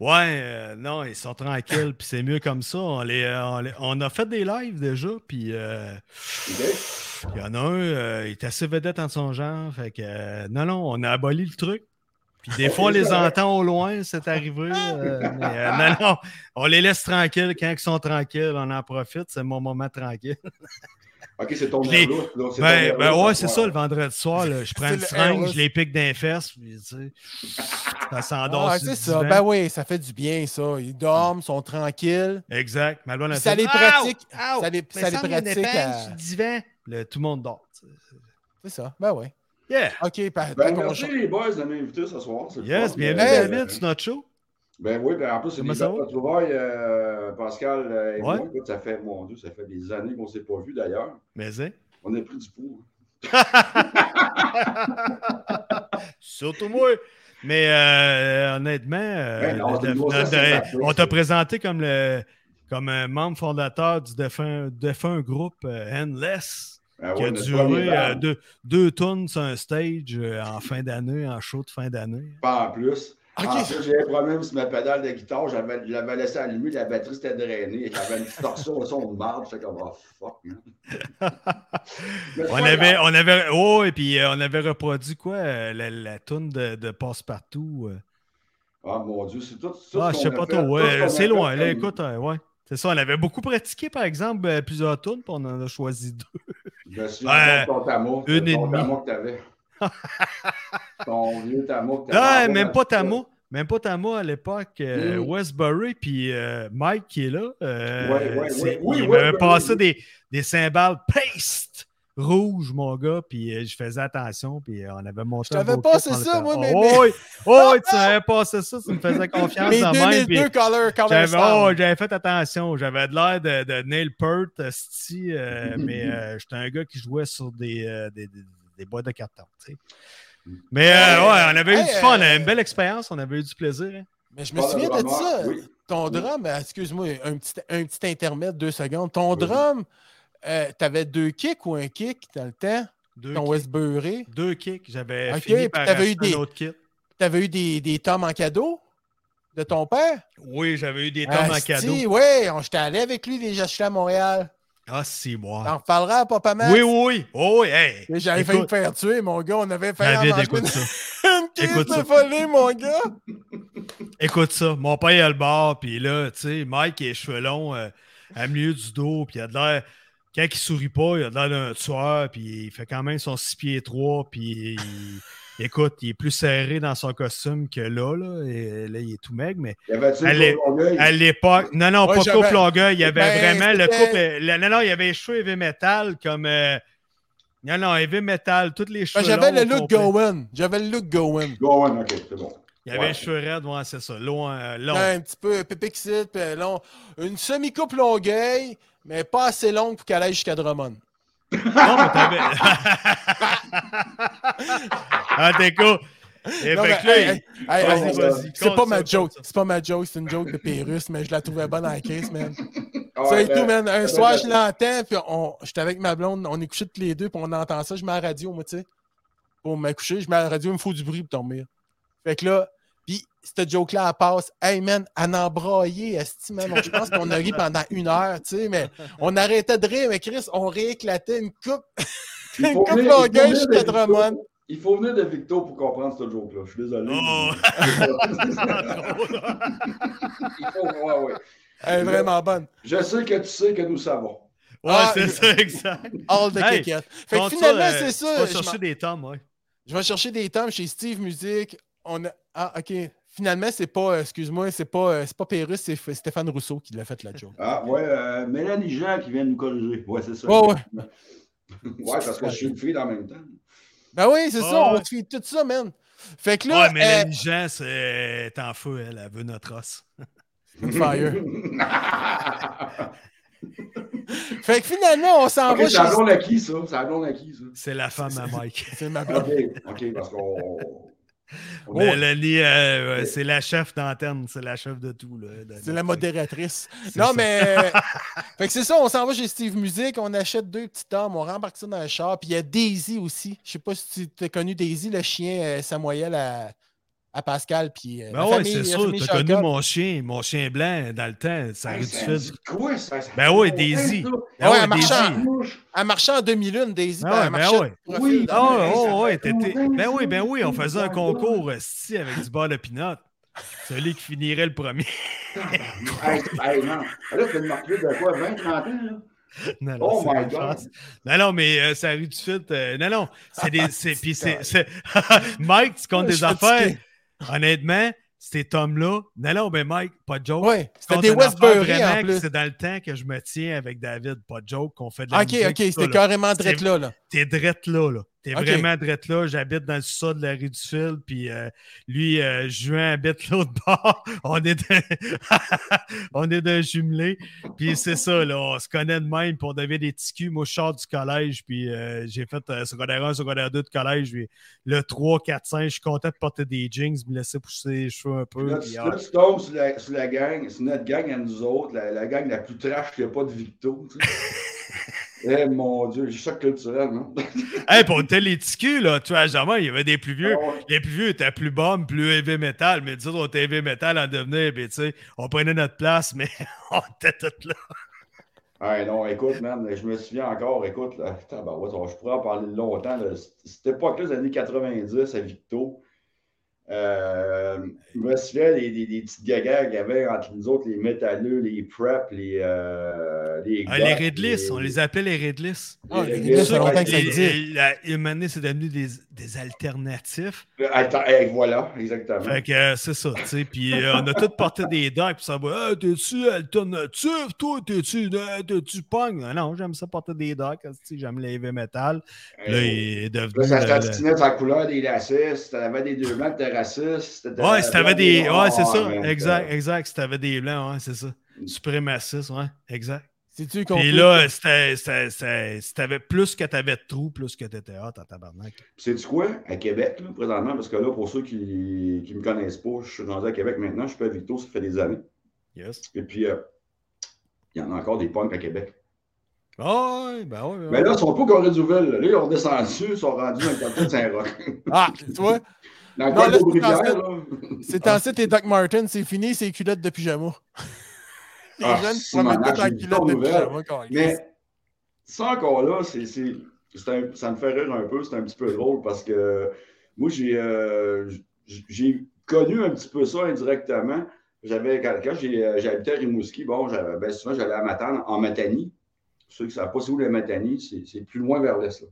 Ouais, euh, non, ils sont tranquilles, puis c'est mieux comme ça. On, les, euh, on, les- on a fait des lives déjà, puis euh, il y en a un, euh, il est assez vedette en son genre. Fait que, euh, non, non, on a aboli le truc. Puis des fois, on les entend au loin, c'est arrivé. euh, mais, euh, non, non, on les laisse tranquilles. Quand ils sont tranquilles, on en profite. C'est mon moment tranquille. OK, c'est ton là. C'est ton Ben, ben ouais, ce c'est ça, le vendredi soir. là, je prends une le seringue, je les pique d'un fesses, puis tu sais, ça s'endort Ah, c'est ça. Ben oui, ça fait du bien, ça. Ils dorment, sont tranquilles. Exact. Ma a ça les pratique- ça les- ça les pratique épingle à- divan. Le- tout le monde dort. C'est ça. Ben oui. Yeah! OK, par Ben, merci les boys de m'inviter ce soir. c'est Yes, bienvenue Euh, David sur notre show. Ben oui, ben en plus, c'est des ça belles va? retrouvailles, euh, Pascal euh, et Ouais. moi. Écoute, ça fait, mon Dieu, ça fait des années qu'on ne s'est pas vu d'ailleurs. Mais hein? On a pris du poids. Surtout moi. Mais euh, honnêtement, euh, Ben non, c'est le- une le- grossesse le- sympathique, on t'a présenté comme le comme un membre fondateur du défunt, défunt groupe euh, Endless, Ah qui ouais, a duré euh, deux, deux tonnes sur un stage euh, en fin d'année, en show de fin d'année. Pas en plus. OK. En plus, j'ai un problème sur ma pédale de guitare. J'avais, je l'avais laissé allumer, la batterie s'était drainée. J'avais une torsion au son de marde. J'étais comme, oh fuck, On pas avait, on avait, oh, et puis euh, on avait reproduit quoi, la, la toune de, de Passe-Partout. Ah mon Dieu, c'est tout, tout Ah, je sais pas trop. ouais, c'est loin. Là, écoute, ouais. C'est ça, on avait beaucoup pratiqué, par exemple, plusieurs tunes, puis on en a choisi deux. Je me souviens de ton tamo. une et demie. tamo que t'avais. ton vieux tamo que t'avais. Envoyé même pas Tamo. Même pas Tamo à l'époque. euh, Mm. Westbury, puis euh, Mike qui est là. euh, Ouais, ouais, c'est- ouais. Oui, il m'avait passé des, des cymbales paste rouges, mon gars, puis euh, je faisais attention, puis euh, on avait monté Je t'avais passé ça, était- moi, mais- Oh, mais- oui, oh, oui, tu m'avais passé ça, tu me faisais confiance Mes en même, puis 2002 Color, color j'avais oh, j'avais fait attention. J'avais de l'air de, de Neil Peart, esti, euh, mais euh, j'étais un gars qui jouait sur des, euh, des, des, des boîtes de carton. tu sais. Mais euh, ouais, on avait eu du fun, euh, une belle expérience, on avait eu du plaisir. hein. Mais je me souviens de ça. oui. Ton Oui. drum, excuse-moi, un petit, un petit intermède, deux secondes. Ton Oui. drum, euh, t'avais deux kicks ou un kick dans le temps? Deux, Ton kicks, Westbury? deux kicks. J'avais Ok, fini puis par t'avais eu des- un autre kit. T'avais eu des, des tomes en cadeau de ton père? Oui, j'avais eu des tomes en cadeau. Oui, j'étais allé avec lui les acheter à Montréal. Ah, c'est moi. T'en reparleras à Papa Max. Oui, oui, oui. Oh, oui, hey. J'avais failli me faire tuer, mon gars. On avait fait David, manger écoute une, ça. une crise de folie, mon gars. Écoute ça, mon père est le bar, puis là, tu sais, Mike il a les cheveux longs euh, à milieu du dos, puis il a de l'air. Quand il sourit pas, il a de l'air d'un tueur, puis il fait quand même son 6 pieds 3, puis il- écoute, il est plus serré dans son costume que là, là, et là, il est tout maigre, mais Il Longueuil? à l'époque, non, non, Ouais, pas j'avais- coupe longueuil, il y avait Ben, vraiment le couple, euh, le- non, non, il y avait les cheveux heavy metal comme, euh, non, non, heavy metal, tous les Ben, cheveux J'avais longs le look going. J'avais le look going. Go on, ok, c'est bon. Il y avait Ouais. les cheveux raides, ouais, c'est ça, long, euh, long. Un petit peu pépixite, puis long. Une semi-coupe longueuil, mais pas assez longue pour qu'elle aille jusqu'à Drummond. Non, mais t'avais. ah, t'es cool. Et Non, fait mais, que là, hey, il- hey, hey, Vas-y, hey, vas-y, C'est pas ma joke. C'est pas ma joke, c'est une joke de Pérus, mais je la trouvais bonne en case, man. Ça ouais, et tout, man. Un ben, soir, ben, je l'entends, puis on... j'étais avec ma blonde, on est couchés tous les deux, puis on entend ça, je mets la radio, moi, tu sais. Pour me coucher, je mets la radio, il me faut du bruit pour dormir. Fait que là, cette joke-là, elle passe. Hey, man, elle en braillait, esti, man. Je pense qu'on a ri pendant une heure, tu sais, mais on arrêtait de rire, mais Chris, on rééclatait une coupe. une coupe venir jusqu'à. Drummond. Il faut venir de Victo pour comprendre ce joke-là. Je suis désolé. Oh. Il faut voir, ouais. Elle est vraiment bonne. Je sais que tu sais que nous savons. Ouais, Ah, c'est ça, exact. All the Hey. Fait que finalement, euh, c'est ça. je chercher m'en- des tomes, ouais. Je vais chercher des tomes chez Steve Music. On a... Ah, OK. Finalement, c'est pas, euh, excuse-moi, c'est pas, euh, c'est pas Pérus, c'est Stéphane Rousseau qui l'a fait la joke. Ah, ouais, euh, Mélanie Jean qui vient de nous corriger. Ouais, c'est ça. Ouais, ouais. Ouais, parce que je suis une fille en même temps. Ben oui, c'est ça, on se fait tout ça, man. Fait que là, Ouais, la Jean, c'est en feu, elle, elle veut notre os. fire. Fait que finalement, on s'en va c'est la chez blonde à qui, ça? C'est la blonde à qui, ça? C'est la femme à Mike. C'est ma blonde. Ok, ok, parce qu'on. Mélanie, euh, ouais, c'est la chef d'antenne, c'est la chef de tout. C'est la modératrice. Non, ça. mais. fait que c'est ça, on s'en va chez Steve Music, on achète deux petits tomes, on rembarque ça dans le char. Puis il y a Daisy aussi. Je sais pas si tu as connu Daisy, le chien euh, Samoyel à, à Pascal. Puis, euh, Ben famille- c'est sûr. famille T'as connu mon chien, mon chien blanc dans le temps. Ça Hey, du ça quoi? Ça Ben longtemps, Daisy. Ben ouais, ouais, en marchant. Daisy. Mouche. Elle marchait en 2001, Daisy. Ah ben ouais. de profil. Oui. Ah Hey, ouais, Ben oui, ben oui, on faisait un concours esti, avec du beurre de pinot. Celui qui finirait le premier. Hey, hey, non. Là, tu me marquer de quoi, 20, 30 ans, là? Non, non, Oh my God. Non, non, mais euh, ça rue du fit. euh, non, non. C'est des. c'est- Puis c'est. c'est- Mike, tu comptes des affaires. fatigué. Honnêtement, tomes-là. Non, non, mais Mike, pas de joke. Ouais, c'était des Westbury vraiment en que plus. C'est dans le temps que je me tiens avec David, pas de joke, qu'on fait de la Ok, musique, ok, c'était carrément drette là. là. T'es drette là, là. T'es Ok. vraiment drette là. J'habite dans le sud de la rue du Fil, puis euh, lui, euh, Juin habite l'autre bord. On est de... on est d'un jumelé. Puis c'est ça, là. On se connaît de même, puis on devient des petits. Moi, je sors du collège, puis euh, j'ai fait euh, secondaire 1, secondaire 2 de collège. Puis le 3, 4, 5, je suis content de porter des jeans, me laisser pousser les cheveux un peu. Là, puis, tu, là, tu tombes sur la, sur la gang, sur notre gang à nous autres, la, la gang la plus trash qu'il n'y a pas de Victo. tu sais. Eh mon Dieu, j'ai choc culturel, non? Hey, était les là. Tu vois, jamais, il y avait des plus vieux. Ah ouais. Les plus vieux étaient plus bums, plus heavy metal, mais disons, on était heavy metal en devenir, puis tu sais, on prenait notre place, mais on était tous là. Ah non, écoute, man, je me souviens encore, écoute, là, tabarouette, je pourrais en parler longtemps. Là, cette époque-là, les années 90 à Victo, euh, je me souviens des, des, des petites gagas qu'il y avait entre nous autres, les métalleux, les prep, les. Euh, les, Ah, les Redless, on les appelait les Redless. Ah, les les ça longtemps que existe. la- c'est devenu des, des alternatifs. Attends, hey, voilà, exactement. Fait que euh, c'est ça, tu sais. Puis euh, on a tous porté des docks, puis ça va, ah, t'es-tu alternatif, toi, t'es-tu euh, t'es-tu punk? Non, Non, j'aime ça porter des docks, j'aime le heavy metal. Là, il est devenu. Là, ça se tatinait la couleur des lacets. Si t'avais des deux blancs, raciste. t'étais Ouais, si t'avais des. Ouais, c'est ça. man, Exact, exact. Si t'avais des blancs, ouais, c'est ça. Suprémaciste, ouais, exact. C'est-tu qu'on Puis là, c'était- c'était- c'était- si t'avais plus que t'avais de trous, plus que t'étais hot en tabarnak. Sais-tu quoi? À Québec, là, présentement, parce que là, pour ceux qui ne me connaissent pas, je suis rendu à Québec maintenant, je suis pas à Victo, ça fait des années. Yes. Et puis, euh, il y en a encore des punks à Québec. Ah, ben ouais. ouais. Mais là, ils sont pas Corée-Douville. Là, ils ont descendu, ils sont rendus dans le quartier de Saint-Roch. Ah, tu vois, C'est en site et Doc Martin, c'est fini, c'est culottes de pyjama. Les Ah, jeunes se en culottes de pyjama. Mais ça encore là, c'est, ça me fait rire un peu, c'est un petit peu drôle parce que moi, j'ai, euh, j'ai connu un petit peu ça indirectement. J'avais, quand, quand j'ai, euh, j'habitais à Rimouski, bon, ben, souvent, j'allais à Matane, en Matanie. Ceux qui ne savent pas c'est où la Matanie, c'est plus loin vers l'est.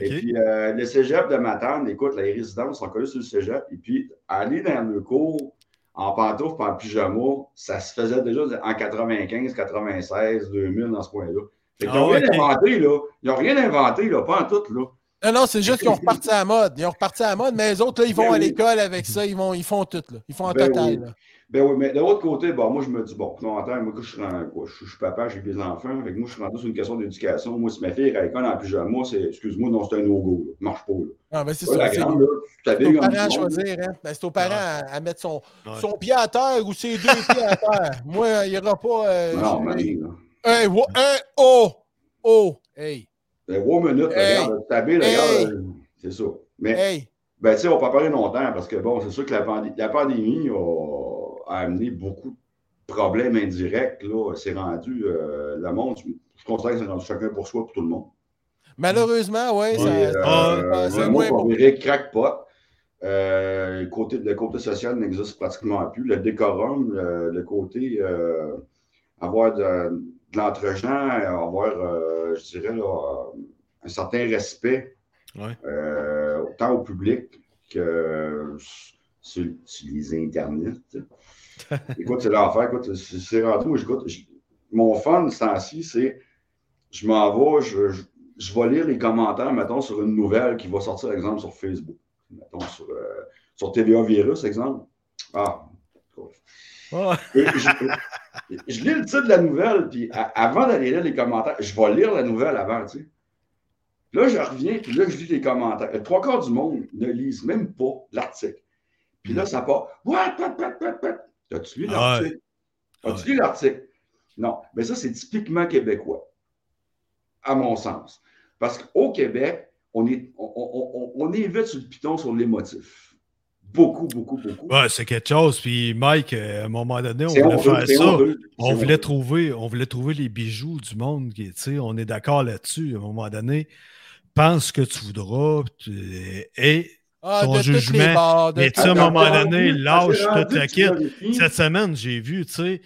Et puis, euh, le cégep de Matane, écoute, les résidences sont connues sur le cégep. Et puis, aller dans le cours en pantoufle, pas en pyjama, ça se faisait déjà en 95, 96, 2000, dans ce coin-là. Fait qu'ils Ah n'ont ouais, rien inventé, là. Ils n'ont rien inventé, là, pas en tout, là. Non, non, c'est juste qu'ils ont reparti à la mode. Ils ont reparti à la mode, mais les autres, là, ils vont Ben à oui. l'école avec ça. Ils, vont, ils font tout, là. Ils font en Ben total, oui. là. Ben oui, mais de l'autre côté, bon, moi, je me dis, bon, non, attends, moi, je suis, rendu- quoi, je, suis- je suis papa, j'ai des enfants, que moi, je suis rendu sur une question d'éducation. Moi, si ma fille est à l'école en pyjama, c'est, excuse-moi, non, c'est un no-go, là. Marche pas, là. Non, mais c'est ça. C'est grande, là, tu c'est t'habilles aux parents à choisir, hein. Ben, c'est aux parents à, à mettre son, Ouais. son pied à terre ou ses deux pieds à terre. Moi, il n'y aura pas. euh, Non, mais, wo- hey, oh! Oh! Hey! Ben, wow, minute, Hey! regarde, Hey! regarde, euh, c'est ça. Mais, Hey! ben, tu sais, on peut pas parler longtemps parce que, bon, c'est sûr que la, pandé- la pandémie a, a amené beaucoup de problèmes indirects, là. C'est rendu, euh, le monde, je, considère que c'est rendu chacun pour soi, pour tout le monde. Malheureusement, ouais, euh, ça- c'est un moins dirait crackpot. Euh, le, côté, le côté social n'existe pratiquement plus. Le décorum, le, le côté euh, avoir de, de l'entre-gens, avoir, euh, je dirais, là, euh, un certain respect, Ouais. euh, autant au public que sur, internets. tu sais. écoute, c'est l'enfer. Écoute, c'est c'est rendu où j'écoute. Mon fun, ce temps-ci, c'est je m'en vais, je, je, je vais lire les commentaires, mettons, sur une nouvelle qui va sortir, exemple, sur Facebook. Mettons, sur, euh, sur TVA Virus, exemple. Ah, Et je, je lis le titre de la nouvelle, puis avant d'aller lire les commentaires, je vais lire la nouvelle avant, tu sais. Là, je reviens, puis là, je lis les commentaires. Le trois quarts du monde ne lisent même pas l'article. Puis là, ça part. What? As-tu lu Ah ouais. l'article? As-tu lu l'article? Non. Mais ça, c'est typiquement québécois, à mon sens. Parce qu'au Québec, on, est, on, on, on, on est vite sur le piton sur l'émotif. Beaucoup, beaucoup, beaucoup. Ouais, c'est quelque chose. Puis Mike, euh, à un moment donné, on voulait faire ça. On voulait, trouver, on voulait trouver les bijoux du monde. qui, tu sais, On est d'accord là-dessus. À un moment donné, pense ce que tu voudras. tu- Et Ah, ton jugement. bords, Mais toutes tu sais, à un moment donné, rendu- lâche toute la vérifies. Cette semaine, j'ai vu, tu sais,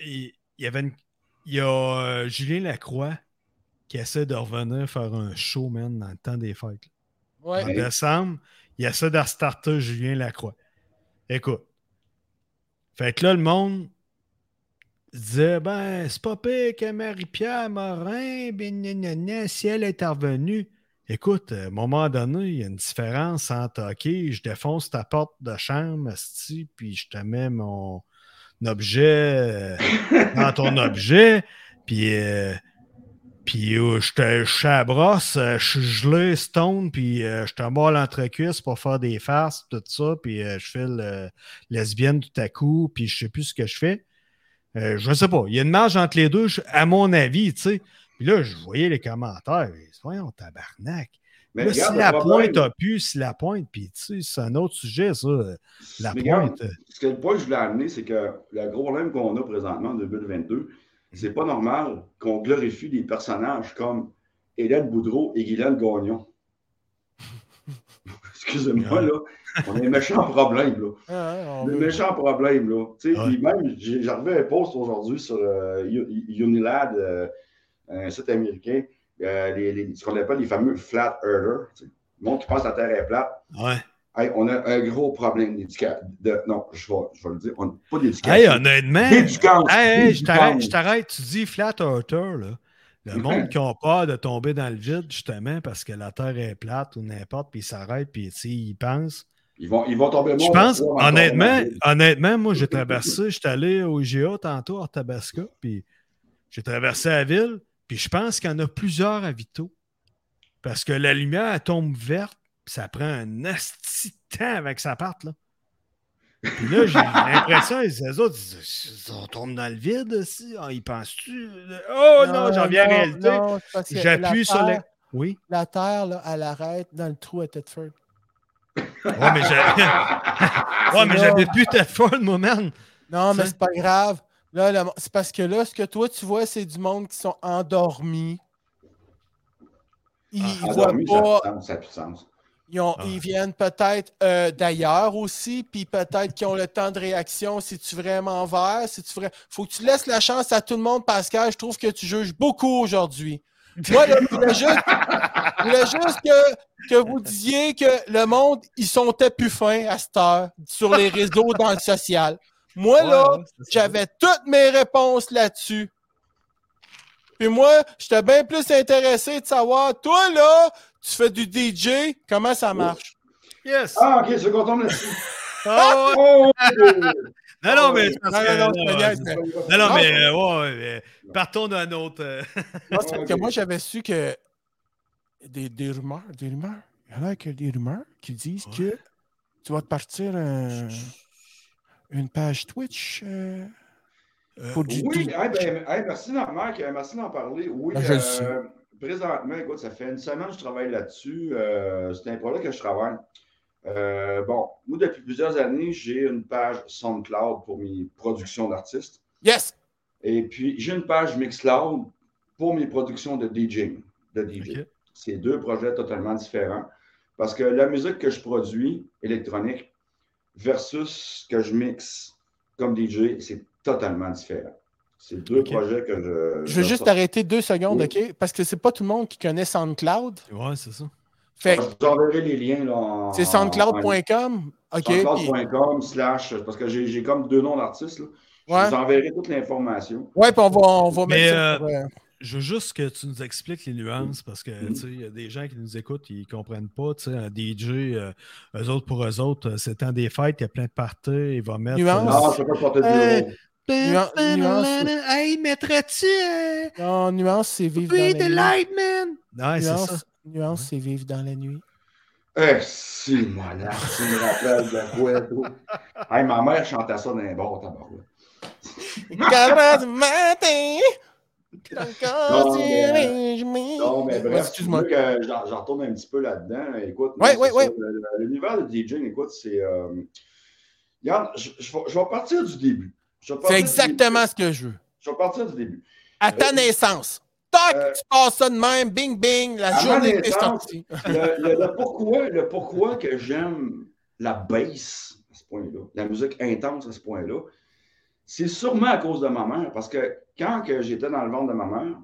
il y avait une- il y a euh, Julien Lacroix qui essaie de revenir faire un show, man, dans le temps des fêtes. Ouais. En décembre, il essaie de restarter Julien Lacroix. Écoute. Fait que là, le monde disait ben, c'est pas pire que Marie-Pierre Morin, ben, si elle est revenue. Écoute, à un moment donné, il y a une différence entre OK, je défonce ta porte de chambre, asti, puis je te mets mon objet euh, dans ton objet, puis euh, puis euh, je suis à la brosse, euh, je suis gelé, stone, puis euh, je te mords l'entrecuisse pour faire des farces, tout ça, puis je fais le lesbienne tout à coup, puis je sais plus ce que je fais. Euh, je sais pas. Il y a une marge entre les deux, à mon avis, tu sais. Puis là, je voyais les commentaires. Voyons, tabarnak. Mais Là, regarde, si la problème- pointe a pu, si la pointe, puis tu sais, c'est un autre sujet, ça. La regarde, pointe. Ce que le point que je voulais amener, c'est que le gros problème qu'on a présentement en 2022, c'est pas normal qu'on glorifie des personnages comme Hélène Boudreau et Guylaine Gagnon. Excusez-moi, là. On a un méchant problème, là. Ah, veut- méchant problème, là. Tu sais, même, j'ai j'ai revu un post aujourd'hui sur euh, Unilad, euh, un site américain, euh, les- les- ce qu'on appelle les fameux flat earthers. Le monde qui pense que la Terre est plate. Ouais. Hey, on a un gros problème d'éducation. Non, je vais, je vais le dire. On n'a pas d'éducation. Hey, honnêtement. Hey, je t'arrête. Tu dis flat earther, là. Le monde qui a peur de tomber dans le vide, justement, parce que la Terre est plate ou n'importe, puis ils s'arrêtent, puis tu sais, ils pensent. Ils vont, ils vont tomber Je pense, honnêtement, honnêtement, moi, j'ai traversé, j'étais allé au IGA tantôt, à Tabasca, puis j'ai traversé la ville, puis je pense qu'il y en a plusieurs à Vito. Parce que la lumière, elle tombe verte, ça prend un asti de temps avec ça parte, là. Puis là, j'ai l'impression, les autres, on tombe dans le vide, aussi. Ah, ils pensent-tu? Oh non, j'en viens à réalité. J'appuie sur Oui? La Terre, là, elle arrête dans le trou à Thetford. Ouais, mais j'ai- ouais, mais j'avais plus Tedford, moi, man. Non, mais c'est pas grave. Là, c'est parce que là, ce que toi, tu vois, c'est du monde qui sont endormis. Ils, Ah, voient ça pas. a plus de sens, ça a plus de sens. Ils, ont- Ah. ils viennent peut-être euh, d'ailleurs aussi, puis peut-être qu'ils ont le temps de réaction si tu vraiment vert, si tu vrai... Faut que tu laisses la chance à tout le monde, Pascal. Je trouve que tu juges beaucoup aujourd'hui. Moi, là, je voulais juste, je voulais juste que, que vous disiez que le monde, ils sont plus fins à cette heure sur les réseaux dans le social. Moi, là, Ouais, j'avais toutes mes réponses là-dessus. Puis moi, j'étais bien plus intéressé de savoir, toi, là, tu fais du DJ, comment ça marche? Yes! Ah, ok, c'est tombe là-dessus. Ah, ouais. Oh! Non, non, mais. c'est parce Non, non, mais- mais euh, ouais, mais partons d'un autre. euh, Non, c'est Ok. que moi, j'avais su que des, des rumeurs, des rumeurs, il y en a que des rumeurs qui disent que tu vas te partir un- une page Twitch euh, pour du, Oui, du- hey, ben, hey, merci d'en Marc, euh, merci d'en parler. Oui, Ben, je le euh, sais. Présentement, écoute, ça fait une semaine que je travaille là-dessus. Euh, c'est un projet que je travaille. Euh, bon, moi, depuis plusieurs années, j'ai une page SoundCloud pour mes productions d'artistes. Yes! Et puis, j'ai une page Mixcloud pour mes productions de DJing. De DJ. C'est deux projets totalement différents. Parce que la musique que je produis, électronique, versus ce que je mixe comme DJ, c'est totalement différent. C'est deux Ok. projets que je. Je veux juste arrêter deux secondes, Oui. OK? Parce que c'est pas tout le monde qui connaît SoundCloud. Ouais, c'est ça. Fait Je vous enverrai les liens. là, en- c'est en- soundcloud.com. OK? puis- Soundcloud.com slash, parce que j'ai j'ai comme deux noms d'artistes. là. Je Ouais. vous enverrai toute l'information. Ouais, puis on va, on va Mais, mettre ça euh, sur, euh, Je veux juste que tu nous expliques les nuances parce que tu sais, il y a des gens qui nous écoutent, ils ne comprennent pas. tu sais, Un DJ, euh, eux autres pour eux autres, euh, c'est temps des fêtes, il y a plein de parties, il va mettre. Nuance. Non, je ne peux pas porter de Nuance-. Hey, mettrais-tu euh, Non, nuance, c'est vivre dans la nuit. light, man? Ouais, c'est ça. Nuance, c'est vivre dans la nuit. Eh, si, malade, tu me rappelles de quoi, toi. Hey, ma mère chantait ça dans les bars, tabarouette. Quatre heures du matin. Encore Non, mais-. Non, mais bref, excuse-moi. que j'en retourne un petit peu là-dedans. Écoute, Ouais, moi, L'univers de DJing, écoute, c'est. euh, Regarde, je, je vais- je vais partir du début. C'est exactement ce que je veux. Je vais partir du début. À ta Euh, naissance. Tac, euh, tu passes ça de même, bing, bing, la journée que t'es naissance, sorti. Le, le- le pourquoi, le pourquoi que j'aime la bass à ce point-là, la musique intense à ce point-là, c'est sûrement à cause de ma mère. Parce que quand que j'étais dans le ventre de ma mère,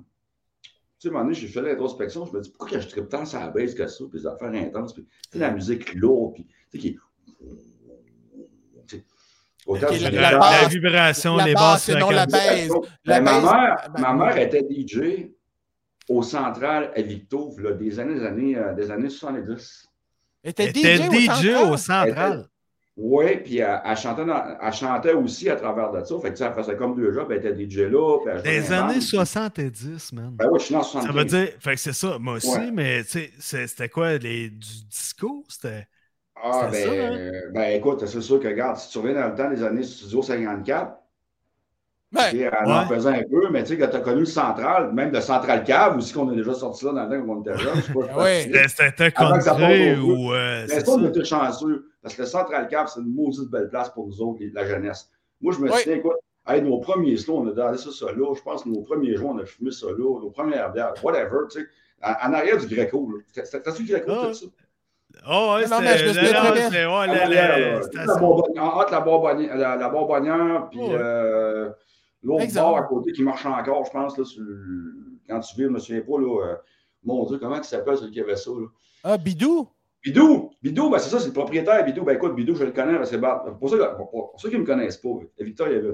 tu sais, à un moment donné, j'ai fait l'introspection, je me dis pourquoi que je tripe tant sur la bass que ça, puis les affaires intenses, puis la musique lourde, puis tu sais, qui est. Autant la- la La, vibration, la les basse, basses c'est non la baisse. La ma, baisse- mère, ma mère était DJ au Central à Victo, là, des années, des années, euh, des années 70. Elle était Elle était DJ, DJ au au central? central. Oui, puis elle, elle chantait dans- elle chantait aussi à travers de ça. Fait que, elle faisait comme deux jobs, elle était DJ là. puis elle jouait Des dans années bandes. 70, man. Ben oui, je suis né en Ça 75. veut dire, fait que c'est ça, moi aussi, Ouais. mais c'était quoi, les, du disco? C'était. Ah, ben, ça, hein? euh, ben écoute, c'est sûr que, regarde, si tu reviens dans le temps des années Studio 54, Ouais. tu sais, elle en Ouais. faisait un peu, mais tu sais, quand tu as connu le Central, même le Central Cave aussi, qu'on a déjà sorti là dans le temps quand on était jeune, je sais pas. Ah ouais. C'était feu. ou. euh, Mais c'est ça, on était chanceux, parce que le Central Cap, c'est une maudite belle place pour nous autres, la jeunesse. Moi, je me Oui. souviens, écoute, hey, nos premiers slows, on a dansé ça, ça là. Je pense que nos premiers jours, on a fumé ça là, nos premières bières, whatever, tu sais. En, en arrière du Greco, là. C'était-tu le Greco, Ah. tout ça? Oh, ouais, Non, mais je me souviens très bien. ouais, En la- la- la ça. bonbonnière- entre la bonbonnière, la, la bonbonnière, puis Ouais. euh, l'autre bord à côté qui marche encore, je pense, là, sur le- quand tu vis, je me souviens pas, là, euh, mon Dieu, comment il s'appelle celui qui avait ça, là? Ah, Bidou? Bidou, Bidou, ben c'est ça, c'est le propriétaire, Bidou. Ben écoute, Bidou, je le connais, ben, c'est pour, ça, que- pour, pour ceux qui ne me connaissent pas, Victor, il est là.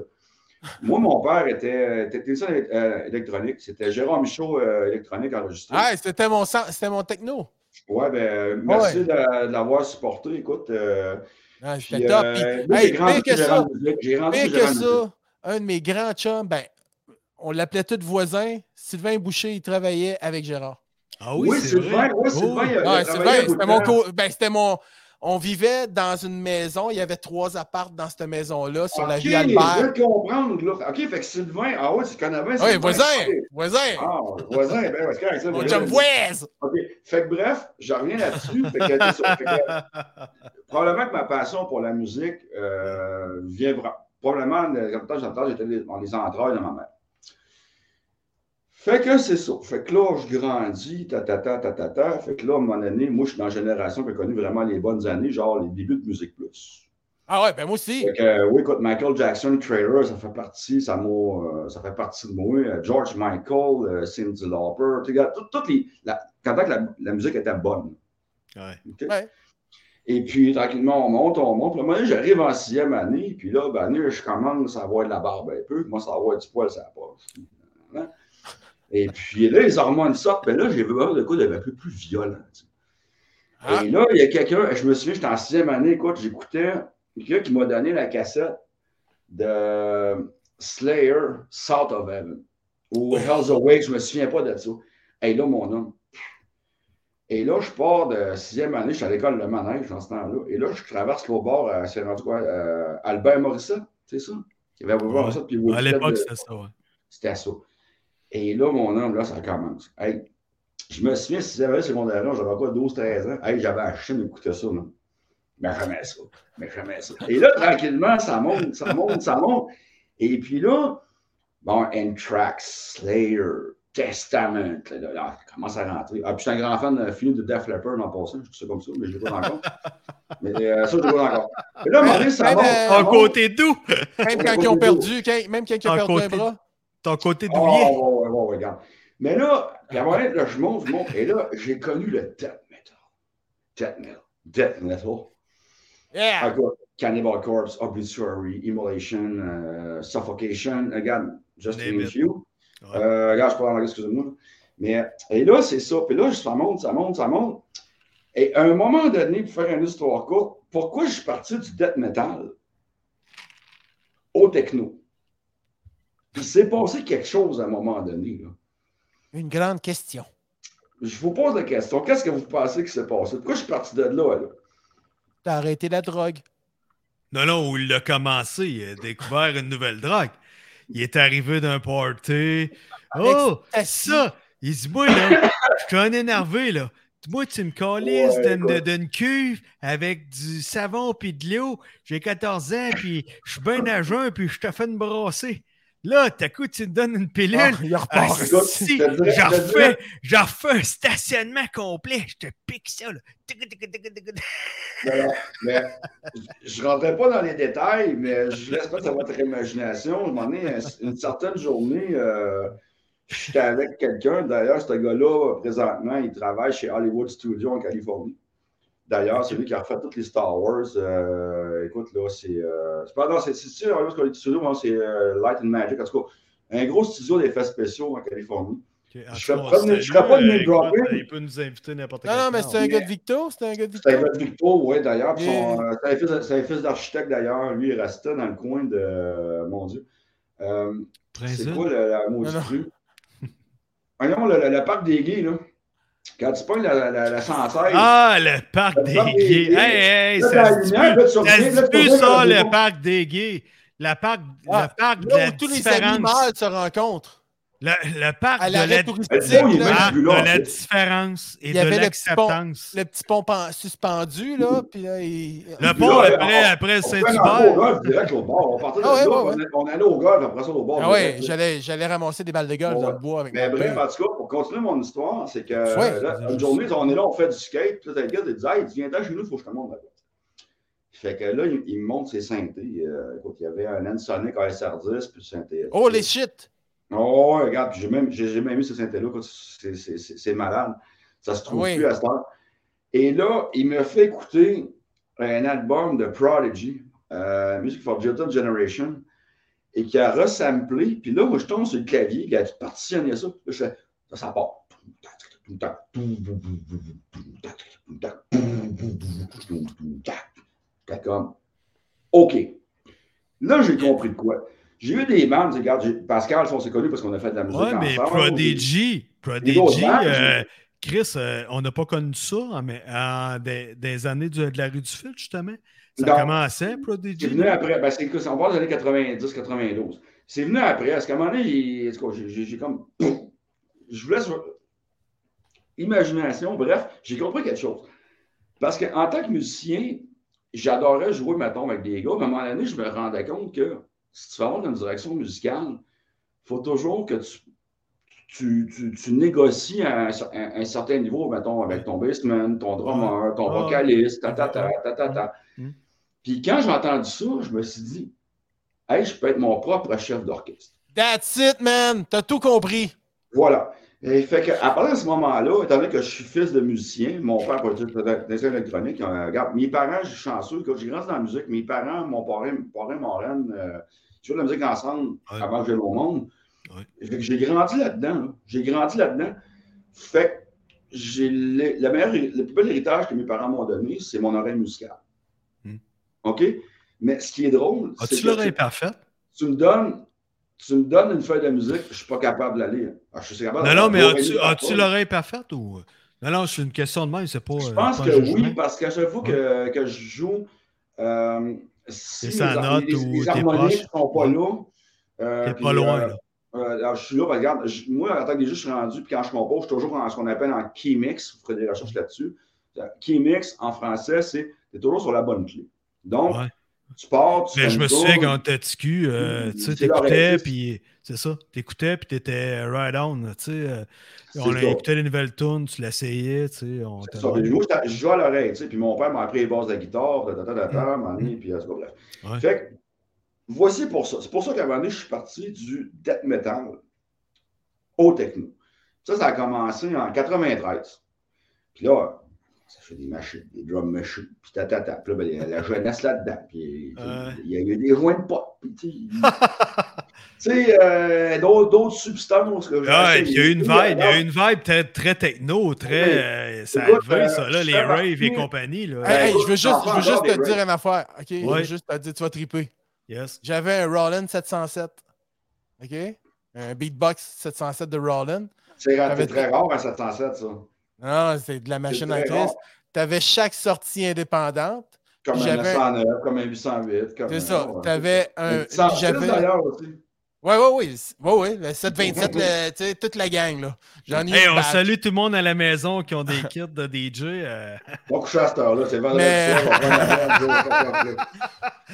Moi, mon père était était technicien euh, électronique. C'était Jérôme Michaud euh, électronique enregistré. Ah, c'était mon, sang- c'était mon techno. Ouais, ben, merci Ouais. de, de l'avoir supporté. Écoute, euh, Ah, c'était top. euh, hey, j'ai que ça, Musique. Que un de mes grands chums, ben, on l'appelait tous voisins. Sylvain Boucher, il travaillait avec Gérard. Ah oui, Oui, c'est Sylvain, vrai. oui, Sylvain, Oh. Sylvain, mon, co- ben, c'était mon. On vivait dans une maison. Il y avait trois appartes dans cette maison-là sur la Ok, rue je Albert. veux comprendre, là. OK, fait que Sylvain, ah ouais, tu connais bien Oui, voisin. Voisin. Ah, voisin, ben, parce que ça, Mon voisin. chum voise. OK. Fait que bref, je reviens là-dessus. Fait que. Fait probablement que ma passion pour la musique euh, vient probablement, comme j'entends, j'étais dans les entrailles de ma mère. Fait que c'est ça. Fait que là, je grandis, ta, ta, ta, ta, ta, ta. Fait que là, à un moment donné, moi, je suis dans la génération qui a connu vraiment les bonnes années, genre les débuts de Musique Plus. Ah ouais, ben moi aussi. Fait que, euh, oui, écoute, Michael Jackson, Trailer, ça fait partie, ça, euh, ça fait partie de moi. Euh, George Michael, Cindy Lauper, tu regardes, tout- toutes les. La, quand que la, la musique était bonne. Ouais. Et puis, tranquillement, on monte, on monte. Un moment j'arrive en sixième année. Puis là, ben, là, je commence à avoir de la barbe un peu. Moi, ça va avoir du poil, ça passe. Et puis là, les hormones sortent. Ben là, j'ai besoin de quoi d'un peu plus violent. tu sais. Ah. Et là, il y a quelqu'un, je me souviens, j'étais en sixième année, écoute, j'écoutais quelqu'un qui m'a donné la cassette de Slayer, South of Heaven. Ou Hell's Awake, je me souviens pas de ça. Et là, mon homme. Et là, je pars de sixième année, je suis à l'école de manège dans ce temps-là. Et là, je traverse le bord, euh, c'est rendu quoi? euh, Albert Morissette, c'est ça? Il y avait Albert Ouais. Morissette, puis À l'époque, de- c'était ça, ouais. c'était ça. Et là, mon homme, là, ça commence. Hey, je me souviens, si j'avais secondaire, là, j'avais quoi, 12-13 ans? Hey, j'avais acheté d'écouter ça, là. Mais jamais ça. Mais jamais ça. Et là, tranquillement, ça monte, ça monte, ça monte. Et puis là, bon, Anthrax, Slayer, Testament, là, là, là, ça commence à rentrer. Ah, puis je suis un grand fan de film de Def Leppard en passant, je dis ça comme ça, mais je ne l'ai pas encore. Mais euh, ça, je l'ai pas encore. Mais là, moment donné, ça Même, monte. euh, monte. côté doux! Même quand ils ont perdu, quand- même quand ils ont perdu un bras. Ton côté Oh, douillet! Regarde. Mais là, je monte, je monte, et là, j'ai connu le death metal. Death metal. Death metal. Yeah! Cannibal Corpse, Obituary, Immolation, euh, Suffocation, regarde, just to Name few. Ouais. Euh, regarde, je parle en anglais, excusez-moi. Mais, et là, c'est ça. Puis là, ça monte, ça monte, ça monte. Et à un moment donné, pour faire une histoire courte, pourquoi je suis parti du death metal au techno? Il s'est passé quelque chose à un moment donné. Là. Une grande question. Je vous pose la question. Qu'est-ce que vous pensez qui s'est passé? Pourquoi je suis parti de là? là? T'as arrêté la drogue. Non, non, où il a commencé, il a découvert une nouvelle drogue. Il est arrivé d'un party. Oh, ça! Il dit, moi, là, je suis un énervé, là. Moi, tu me calisses Ouais, d'une cuve avec du savon puis de l'eau. J'ai 14 ans, puis je suis bien à jeun, puis je te fais une brassée. Là, t'as coup, tu me donnes une pilule. Ah, il Ah, repart. écoute, si, te j'en te refais, un stationnement complet. Je te pique ça, là. Non, non, mais je ne rentrais pas dans les détails, mais je laisse pas à votre imagination. Je m'en ai une certaine journée, euh, j'étais avec quelqu'un. D'ailleurs, ce gars-là, présentement, il travaille chez Hollywood Studios en Californie. D'ailleurs, c'est lui qui a refait toutes les Star Wars. Euh, écoute, là, c'est. Euh, c'est pas non, c'est c'est Hollywood Studios, non, c'est euh, Light and Magic. En tout cas, un gros studio d'effets spéciaux en Californie. En Je tout ferais pas de- name dropping. Il peut nous inviter n'importe Non, quel non, mais c'est un gars de Victo. C'est un gars de C'est un Victo. gars de Victo, oui, d'ailleurs. Et- euh, C'est un fils, c'est d'architecte, d'ailleurs. Lui, il restait dans le coin de. euh, mon Dieu. Euh, c'est quoi le, la maudite Non, non. rue? Voyons, le, le- le parc des gays, là. Quand tu pognes la, la, la 116. Ah, le parc des gays. Hey, hey, ça la se plus- ça le parc des gays. Le parc, Ah, le parc de la où tous les différence. animaux se rencontrent. Le, le parc À de la, il est là, plus de la différence et Il y de avait le petit pont- l'acceptance. le petit pont pen- suspendu, là, puis là, il... Le pont là, après, on- après Saint-Hubert. au golf direct au bord. On partait de Ah ouais, là, ouais, on allait- on allait au golf, après ça au bord. Ah ouais, j'allais, ramasser des balles de golf Ouais. dans le bois avec Mais bref, en tout cas, pour continuer mon histoire, c'est que Ouais. là, une journée, on est là, on fait du skate, puis là, t'as le gars qui dit Hey, viens là chez nous, il faut que je te montre là-bas. Fait que là, il, il me montre ses synthés. Euh, écoute, il y avait un N-Sonic ASR10, puis synthé. Oh, les shit! Oh, regarde, j'ai même, j'ai, même mis ce synthé-là, c'est, malade. Ça se trouve Oui. plus à ce temps. Et là, il me fait écouter un album de Prodigy, euh, Music for Digital Generation, et qui a ressamplé. Puis là, moi, je tombe sur le clavier, il a partitionné ça. Là, je fais, ça, ça part. T'as comme, OK. Là, j'ai compris de quoi. J'ai eu des bandes, regarde, Pascal, on s'est connus parce qu'on a fait de la musique Ouais, mais ensemble. Prodigy, Prodigy, euh, Chris, euh, on n'a pas connu ça en, mais des, des années de, de la rue du Fil, justement. Ça Non. commençait, C'est Prodigy? venu après, ben c'est on parle des années 90-92. C'est venu après, parce qu'à un moment donné, j'ai comme. Je vous laisse. Imagination, bref, j'ai compris quelque chose. Parce qu'en tant que musicien, j'adorais jouer, mettons, avec des gars, mais à un moment donné, je me rendais compte que si tu vas avoir une direction musicale, il faut toujours que tu, tu, tu, tu négocies à un, un- un certain niveau, mettons, avec ton bassman, ton drummer, ton vocaliste, ta, ta, ta, ta, ta, ta. Puis quand j'ai entendu ça, je me suis dit, hey, je peux être mon propre chef d'orchestre. That's it, man! T'as tout compris. Voilà. Et fait que, à partir de ce moment-là, étant donné que je suis fils de musicien, mon père produit des électroniques, euh, regarde, mes parents, je suis chanceux, quand j'ai grandi dans la musique, mes parents, mon parrain, mon parrain, mon reine, euh, tu vois de la musique ensemble Ouais. avant que j'aille au monde. Ouais. Fait que j'ai grandi là-dedans. là. J'ai grandi là-dedans. Fait que j'ai le, le meilleur, le plus bel héritage que mes parents m'ont donné, c'est mon oreille musicale. Hmm. OK? Mais ce qui est drôle, c'est As-tu l'oreille parfaite? tu me donnes tu me donnes une feuille de musique, je suis pas capable de la lire. Ah, je suis capable Non, non, mais as-tu l'oreille parfaite ou. Non, non, c'est une question de même, c'est pas. Je euh, pense pas que oui, parce qu'à chaque fois que, que je joue, euh, si les, note les- ou les proche? ne sont pas là. euh, T'es pas loin, euh, là. euh, alors, je suis là, ben, regarde, je- moi, en tant que DJ, je suis rendu, puis quand je compose, je suis toujours en ce qu'on appelle en key mix. Vous ferez des recherches là-dessus. Euh, Key mix, en français, c'est tu es toujours sur la bonne clé. Donc, Ouais. Tu pars, tu Mais fais je me souviens quand t'étais euh, tu C'est l'oreille, t'écoutais, puis c'est ça, t'écoutais, puis t'étais right on, tu sais. euh, on écouté les nouvelles tunes, tu l'essayais, tu sais. on ça. moi, je joue à l'oreille, tu sais. Puis mon père m'a appris les bases de la guitare, ta, ta, ta, ta, donné, puis c'est pas bref. Fait que, voici pour ça. C'est pour ça qu'à un moment donné, je suis parti du death metal au techno. Ça, ça a commencé en 93. Puis là, ça fait des machines, des drum machines, puis ta, ta, ta. Puis là, ben, il y a la jeunesse là-dedans. Puis Ouais. il y a eu des joints de pot. Puis tu sais, tu sais, euh, d'autres substances. que Ah, il y a eu une vibe, il y a eu une vibe très, très techno, très. Euh, ça euh, ça, là, je les raves et compagnie, là. Hey, hey, je veux juste, je veux juste te dire raves. une affaire. OK? Je Ouais. veux juste te dire, tu vas triper. Yes. J'avais un Roland 707. OK? Un beatbox 707 de Roland. C'est très rare à 707, ça. Non, c'est de la machine très crise. Tu avais chaque sortie indépendante. Comme un J'avais- 909, comme un 808. comme C'est un- ça. Tu avais un. Un 106 J'avais. d'ailleurs aussi. Ouais, ouais, oui. Ouais, ouais. Le 727, le- tu sais, toute la gang, là. J'en ai Hey, on salue tout le monde à la maison qui ont des kits de DJ. euh. Coucher à cette heure-là, c'est vendredi Mais- soir, on va on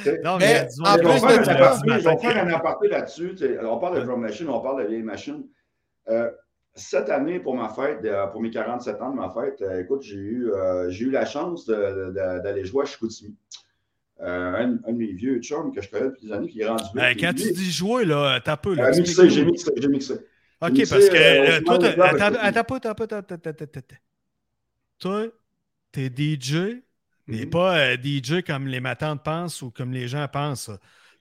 Non, Mais, mais, en plus faire de un ça, aparté, faire un là-dessus. on parle de drum machine, on parle de vieilles machines. Euh, cette année, pour ma fête, euh, pour mes 47 ans de ma fête, euh, écoute, j'ai eu, euh, j'ai eu la chance d'aller jouer à Chicoutimi. Euh, un, un de mes vieux chums que je connais depuis des années qui est rendu puis quand lui, tu dis jouer, là, t'as peu. Là, euh, mixé, j'ai mixé, j'ai mixé. OK, mixé, parce que toi, t'as- attends, attends, attends, attends. Toi, t'es DJ, mais Mhm. pas DJ comme les matantes pensent ou comme les gens pensent.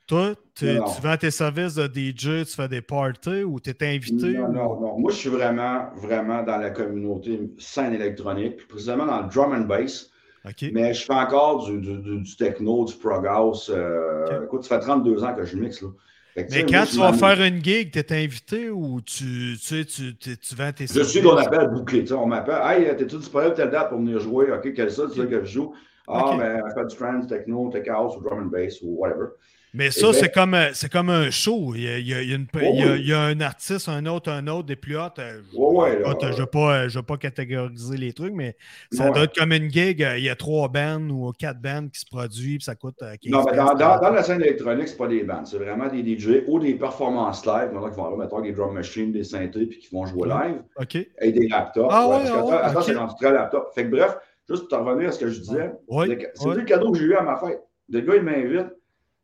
Toi, Non. tu vends tes services de DJ, tu fais des parties ou t'es invité? Non, non, non. Moi, je suis vraiment, vraiment dans la communauté scène électronique, puis précisément dans le drum and bass. Mais je fais encore du, du- du- du techno, du prog house. euh. Écoute, ça fait 32 ans que je mixe. Là. Que, tu Mais quand moi, tu vas faire une gig, t'es invité ou tu, tu, sais, tu, tu, tu vends tes Je suis qu'on appelle bouclé. tu sais, On m'appelle Hey, t'es-tu disponible telle date pour venir jouer? OK, quelle ça, tu veux que je joue? Ah, Ok. ben, je fais du trance, techno, tech house ou drum and bass ou whatever. Mais ça, ben- c'est comme, euh, c'est comme un show. Il y a, il y a- il y a une- Oh, il y a- oui. il y a un artiste, un autre, un autre, des plus hautes. euh, Ouais, écoute, je ne vais pas, euh, vais pas catégoriser les trucs, mais ça Ouais. doit être comme une gig. euh, Il y a trois bands ou quatre bands qui se produisent, puis ça coûte euh, 15 Non, mais dans, piastres. dans- dans la scène électronique, c'est pas des bandes, c'est vraiment des DJ ou des performances live, maintenant qui vont là, mettons, des drum machines, des synthés, puis qui vont jouer live, OK. et des laptops. Ah ouais, parce que ah ouais, attends, attends, ok. c'est rendu très laptop. Fait que bref, juste pour te revenir à ce que je disais, c'est le cadeau que j'ai eu à ma fête. Le gars, il m'invite,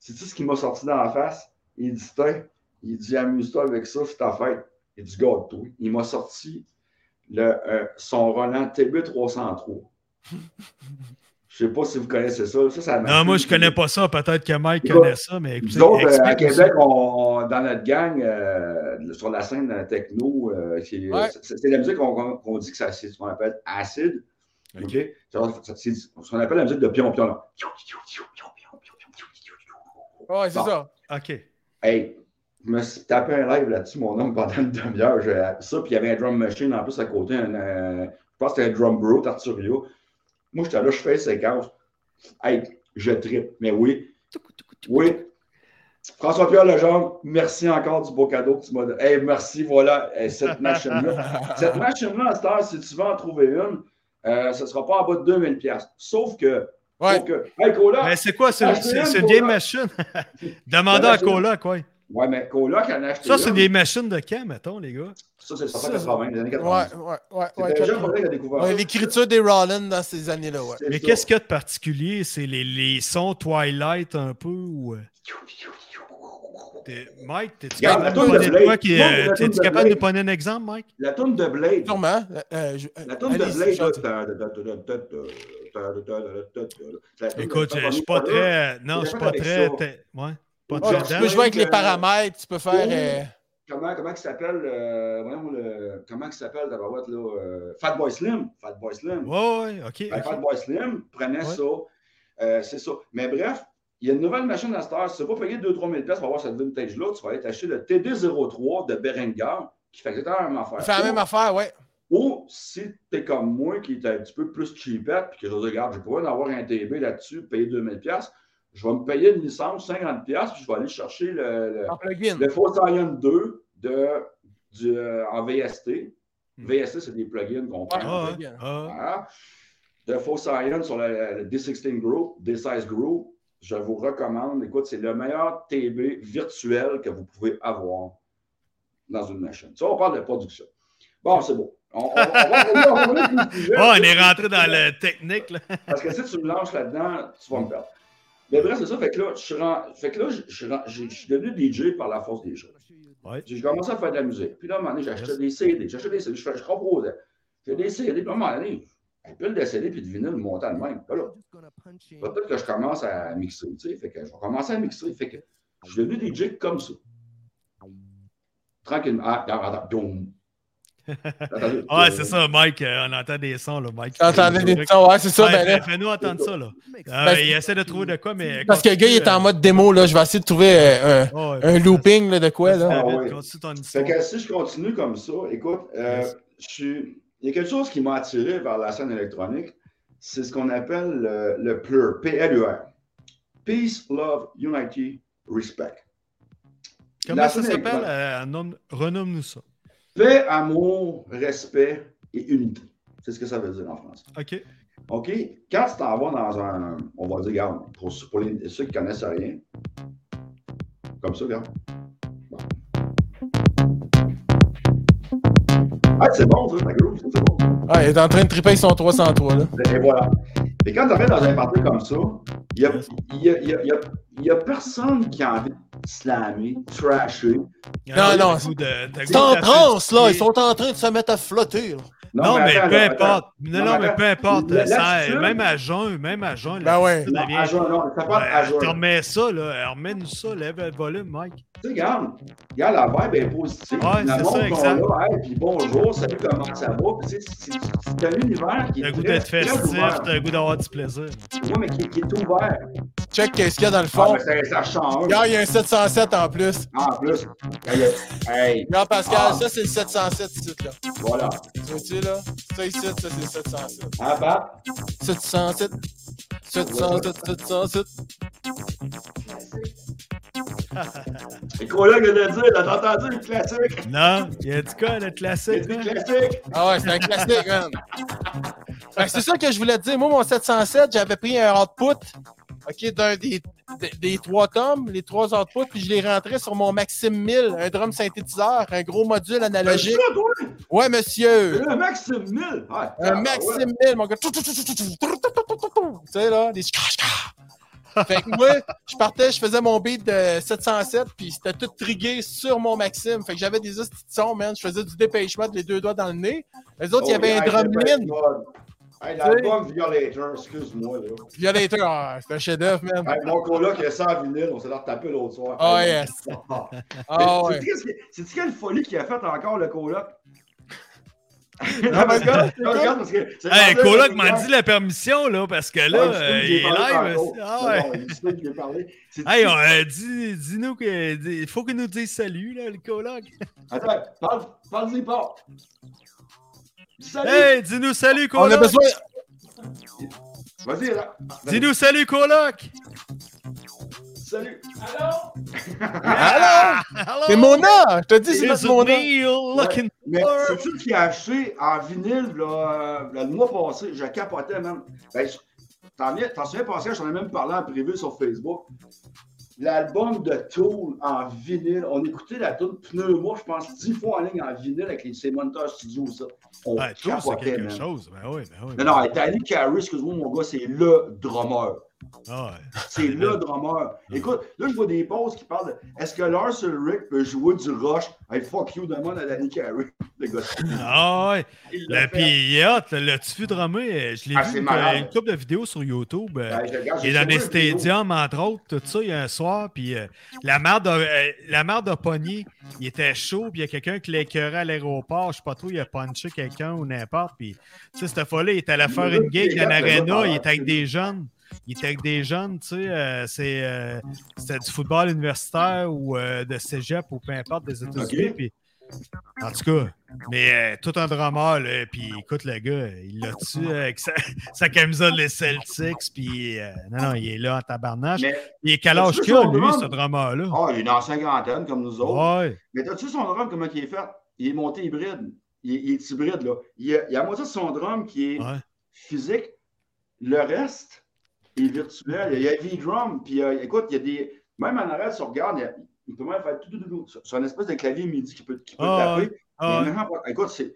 c'est-tu ce qui m'a sorti dans la face? Il dit, tiens, il dit, amuse-toi avec ça, c'est ta fête. Il dit, garde-toi. Il m'a sorti le, euh, son Roland TB303. Je ne sais pas si vous connaissez ça. ça, ça Non, moi, je connais pas ça. Peut-être que Mike connaît ça, mais écoutez, Nous autres, euh, à Québec, on- dans notre gang, euh, sur la scène techno, euh, c'est Ouais. c'est- c'est la musique qu'on dit que ça- c'est ce qu'on appelle acide. C'est c'est ce qu'on appelle la musique de pion-pion. Ouais, c'est Bon. ça. OK. Hey, je me suis tapé un live là-dessus, mon homme, pendant une demi-heure. J'ai- Ça, puis il y avait un drum machine en plus à côté. un, euh, je pense que c'était un drum bro, Tarturio. Moi, j'étais là, je fais séquence. Hey, je tripe. Mais oui, oui. François-Pierre Legendre, merci encore du beau cadeau que tu m'as donné. Hey, merci, voilà, hey, cette machine-là. cette machine-là, à cette heure, si tu veux en trouver une, euh, ce ne sera pas en bas de 2000 pièces. Sauf que, Ouais. hey, Mais c'est quoi? C'est Ah, c'est- c'est machine. Demandez à. Cola, quoi. Ouais, mais Coloc en a acheté. Ça, c'est des machines de camp, mettons, les gars. Ça, c'est Ça, 180, les années Ouais, 80. ouais, ouais. C'est ouais, déjà Coloc a découvert ouais, ça. L'écriture des Rollins dans ces années-là, ouais. C'est Mais ça. qu'est-ce qu'il y a de particulier? C'est les, les sons Twilight un peu ou. euh, t'es- Mike, t'es-tu capable, de euh, donner un exemple, Mike? La toune de Blade. Sûrement. euh, La toune de Blade. Écoute, je suis pas très. Non, je suis pas très. Ouais. Pas tu peux jouer avec les paramètres, tu peux faire. euh, Comment, comment il s'appelle euh, voyons le, Comment il s'appelle d'abord là euh, Fat Boy Slim. Fat Boy Slim. Ouais, ouais, ok. Ben, ok. Fat Boy Slim prenait Ouais. ça. Euh, c'est ça. Mais bref, il y a une nouvelle machine à cette heure. Si tu ne pas payer 2-3 000 pour avoir cette vintage-là, tu vas aller t'acheter le TD03 de Berenger qui fait exactement la même affaire. Il fait la même affaire, ouais. Ou si tu es comme moi qui est un petit peu plus cheapette, puis que je dis, regarde, je pourrais en avoir un TB là-dessus, payer 2000 je vais me payer une licence 50 puis je vais aller chercher le, le, le Force Iron 2 de, du, euh, en VST. Hmm. VST, c'est des plugins qu'on prend. Ah. Ah, Voilà. De Force Iron sur le, le D16 Group, D16 Group, je vous recommande. Écoute, c'est le meilleur TB virtuel que vous pouvez avoir dans une machine. Ça, on parle de production. Bon, c'est bon. On, on- sujet. Ah, on est rentré dans le technique, là. Parce que si tu me lances là-dedans, tu vas me perdre. Mais bref, c'est ça. Fait que là, je suis, ren- fait que là, je, je suis ren- je- je suis devenu DJ par la force des choses. Ouais. J'ai commencé à faire de la musique. Puis là, à un moment donné, j'achetais des CD. J'achetais des CD. Je, je composais. J'ai des CD. Puis à un moment donné, un pile de CD puis de vinyle montant de même. Là, là, peut-être que je commence à mixer. Tu sais, fait que je vais commencer à mixer. Fait que je suis devenu DJ comme ça. Tranquillement. Ah, attends, attends. Attendez. Ouais, c'est ça, Mike. euh, on entend des sons, là, Mike. T'entendais des sons, ouais, c'est ça. Ouais, ben là, Fais-nous entendre ça, là. Euh, Parce- il essaie de trouver de quoi, mais. parce que le gars, il est en mode démo, là. Je vais essayer de trouver euh, un, un looping là, de quoi, là. Ah, ouais. Continue ton Fait histoire. que si je continue comme ça, écoute, euh, Yes. je suis... il y a quelque chose qui m'a attiré vers la scène électronique. C'est ce qu'on appelle le, le PLUR, P-L-U-R. Peace, Love, Unity, Respect. Comment la ça scène s'appelle? Euh, Renomme-nous ça. Paix, amour, respect et unité. C'est ce que ça veut dire en français. OK. OK? Quand tu t'en vas dans un. On va dire, regarde, pour, pour les- ceux qui connaissent rien, comme ça, regarde. Bon. Ah, c'est bon, ça, ta groove, c'est bon. Ah, il est en train de triper son 303, là. Et voilà. Et quand tu arrives dans un party comme ça, il n'y a, y a, il y a- il y a- il y a personne qui a envie de slammer, trasher. Non, non, C'est en transe, là. Ils sont en train de se mettre à flotter, là. Non, mais, attends, peu importe. Non, non, mais peu importe. Ça, même à jeun, même à jeun. Ben ouais. Non, à jour, non, ça à remets ça, là. Remets-nous ça, lève le volume, Mike. Tu sais, regarde, regarde, la vibe est positive. Ouais, ça, sont exact. là, hey, puis bonjour, salut, comment ça va? Puis, tu sais, c'est c'est un univers qui T'as est le goût d'être festif, t'as le goût d'avoir du plaisir. Ouais, mais qui, qui est ouvert. Check qu'est-ce qu'il y a dans le Ah, fond. mais ça, ça change. Regarde, il y a un 707 en plus. En plus, hey, Regarde, Pascal, Ah. ça, c'est le 707 ici, là. voilà. Tu vois-tu, là? Ça ici, ça, c'est le 707. Hein, Pat? 707. 707, 707. C'est quoi là que de dire? T'as entendu le classique? Non, il y a du cas, le C'est classique. hein? classique. Ah ouais, c'est un classique, man. C'est ça que je voulais te dire. Moi, mon 707, j'avais pris un output, OK, d'un des, des, des trois tomes, les trois outputs, puis je les rentrais sur mon Maxime 1000, un drum synthétiseur, un gros module analogique. Ouais, monsieur. Le Maxime 1000. Ah, Un ouais. Maxime 1000, mon gars. Tu sais, là, des Fait que moi, je partais, je faisais mon beat de 707, puis c'était tout trigué sur mon Maxime. Fait que j'avais des hosties de son, man. Je faisais du dépêchement, les deux doigts dans le nez. Les autres, il y Oh, avait un yeah, drumlin. c'est pas bon. Hey, l'album Violator, excuse-moi, là. Violator, ah, c'est un chef-d'œuvre, man. Hey, mon coloc, il ça en vinyle, on s'est leur tapé l'autre soir. Ah, Hey, yes. Ah, ouais. C'est-tu quelle folie qu'il a faite encore, le coloc? Regarde, parce que Hey, rendu Coloc m'a dit la permission, là, parce que là, Ah, euh, il est live. Ah Non, ouais. non, Hey, on, euh, dis, dis-nous que. dis- Il faut qu'il nous dise salut, là, le coloc. Attends, parle, parle-y pas. Salut! Hey, dis-nous salut, On a coloc. besoin. Vas-y, là. Dis-nous salut, coloc. Salut! Allô? Hello. C'est mon nom! Je te dis, c'est Is notre it mon nom. me you're looking Mais c'est-tu qui a acheté en vinyle là, euh, le mois passé? Je capotais, même. Ben, t'en viens- t'en souviens, Pascal, j'en ai même parlé en privé sur Facebook. l'album de Tool en vinyle. On écoutait la tune Pneuma, je pense, dix fois en ligne en vinyle avec les, Montage Studios, ça. On tout, c'est capotait, quelque man. chose. Ben oui, ben oui. Non, non, Danny Carey, excuse-moi, mon gars, c'est le drummer. Ah ouais. C'est le drummer. Écoute, là, je vois des posts qui parlent de est-ce que Lars Ulrich peut jouer du rush? Hey, fuck you, demande à Danny Carey. Le gars, Ah ouais. il l'a Le, il hot, le- l'as-tu vu drummer? Euh, Je l'ai Ah, vu c'est une, couple de vidéos sur YouTube. euh, Ouais, je regarde, Il est j'ai dans des stadiums, entre autres, tout ça, il y a un soir, puis euh, la mère de, euh, la mère de pogné, il était chaud, puis il y a quelqu'un qui l'écœurait à l'aéroport, je sais pas trop, il a punché quelqu'un ou n'importe, puis tu sais, cette fois-là, il est allé faire une gig dans l'aréna, il était avec des jeunes, il était avec des jeunes, tu sais, euh, c'est, euh, c'était du football universitaire ou euh, de cégep ou peu importe des États-Unis, puis en tout cas, mais tout un drama, là, puis écoute, le gars, il l'a tué avec sa, sa camisole des Celtics, puis non, non, il est là en tabarnache. Mais, Il est quel âge qu'il a, lui, drum? ce drama-là? oh, il est dans la cinquantaine, comme nous autres. Ouais. Mais t'as-tu son drum, comment il est fait? Il est monté hybride. Il, est- il est hybride, là. Il y a, il moitié de son drum qui est Ouais. physique. Le reste est virtuel. Il y a V-Drum. Puis euh, écoute, il y a des. Même en arrêt, si on regarde, il, a- il peut même faire tout, tout. C'est une espèce de clavier MIDI qui peut, qui peut Ah, taper. Maintenant, écoute, c'est.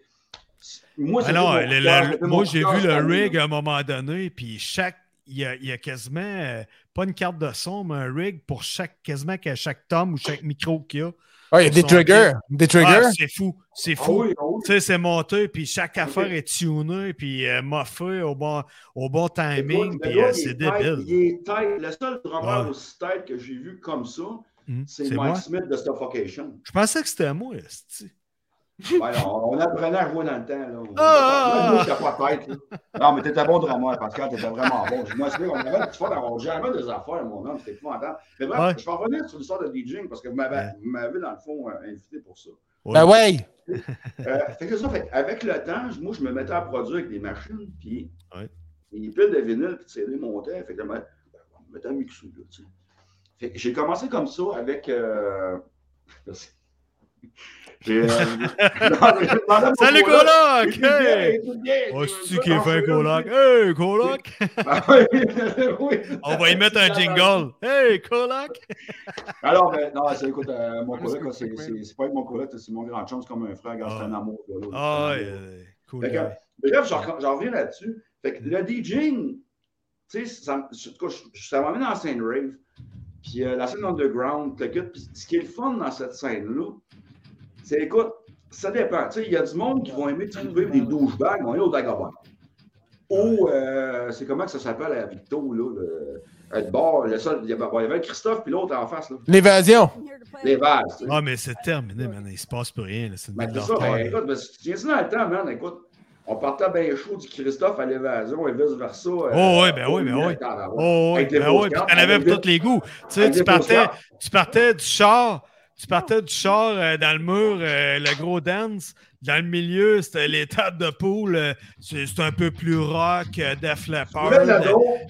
Moi, Ah non, le- cœur, le- moi, j'ai vu le rig à un moment donné, puis chaque. Il y, a, il y a quasiment, euh, pas une carte de son, mais un rig pour chaque, quasiment qu'à chaque tome ou chaque micro qu'il y a. Ah, il y a des triggers. Des triggers? Ah, c'est fou, c'est Ah fou. oui, oui. Tu sais, c'est monté, puis chaque affaire est tunée, puis euh, moffée au bon, au bon timing, puis euh, c'est débile. Il est tight. Le seul drummer Ouais. aussi tight que j'ai vu comme ça, Hum, c'est C'est Mike moi? Smith de Suffocation. Je pensais que c'était moi, Ben non, on apprenait à jouer dans le temps. Là. Ah! Moi, pas tête. là. Non, mais t'étais bon drummer, Pascal, t'étais vraiment bon. Je me souviens, on avait du fun, on jamais des affaires, mon homme, c'était épouvantable. Mais bref, Ouais. je vais revenir sur l'histoire de DJing parce que vous m'avez, Ouais. vous m'avez, dans le fond, euh, invité pour ça. Ben ouais. Euh, fait que ça, fait, avec le temps, moi, je me mettais à produire avec des machines, puis Ouais. les piles de vinyle, puis de CD montaient. Fait que ben, on me mettait à mixer, là, tu sais. Fait que j'ai commencé comme ça avec. Euh... merci. Euh, Salut, coloc! Hey! Oh, c'est-tu qui est fait un coloc? Hey, coloc! Ah. On va y mettre un jingle. Hey, coloc! Alors, ben, non, c'est, écoute, euh, mon coloc, c'est, c'est, c'est pas mon coloc, c'est mon grand chum, c'est comme un frère, regarde, c'est un amour. Ah, ouais, cool. Fait que, guy. bref, j'en, j'en reviens là-dessus. Fait que le DJing, tu sais, ça, en tout cas, je- ça m'amène dans la scène rave. Puis euh, la scène underground. Puis ce qui est le fun dans cette scène-là, c'est, écoute, ça dépend. Tu sais, il y a du monde qui vont aimer trouver des douchebags, on est au Dagobah. Ou, euh, c'est comment que ça s'appelle à Victo, là, le, euh, le bar, le seul, il y avait, bon, il y avait Christophe, puis l'autre en face, là. L'évasion. Sais. Ah, mais c'est terminé, man. Il se passe plus rien. là. C'est une Ben, ça, ben, écoute, ben, si tu viens dans le temps, man, écoute, on partait bien chaud du Christophe à l'évasion et vice-versa. euh, Oh, ouais, ben oui, ben oui. Oh, oui, ben oui, t'en avais pour tous les goûts. Tu sais, tu partais, tu partais du char, tu partais du char euh, dans le mur, euh, le gros dance. Dans le milieu, c'était les tables de poule. euh, c'est un peu plus rock, euh, Def Leppard.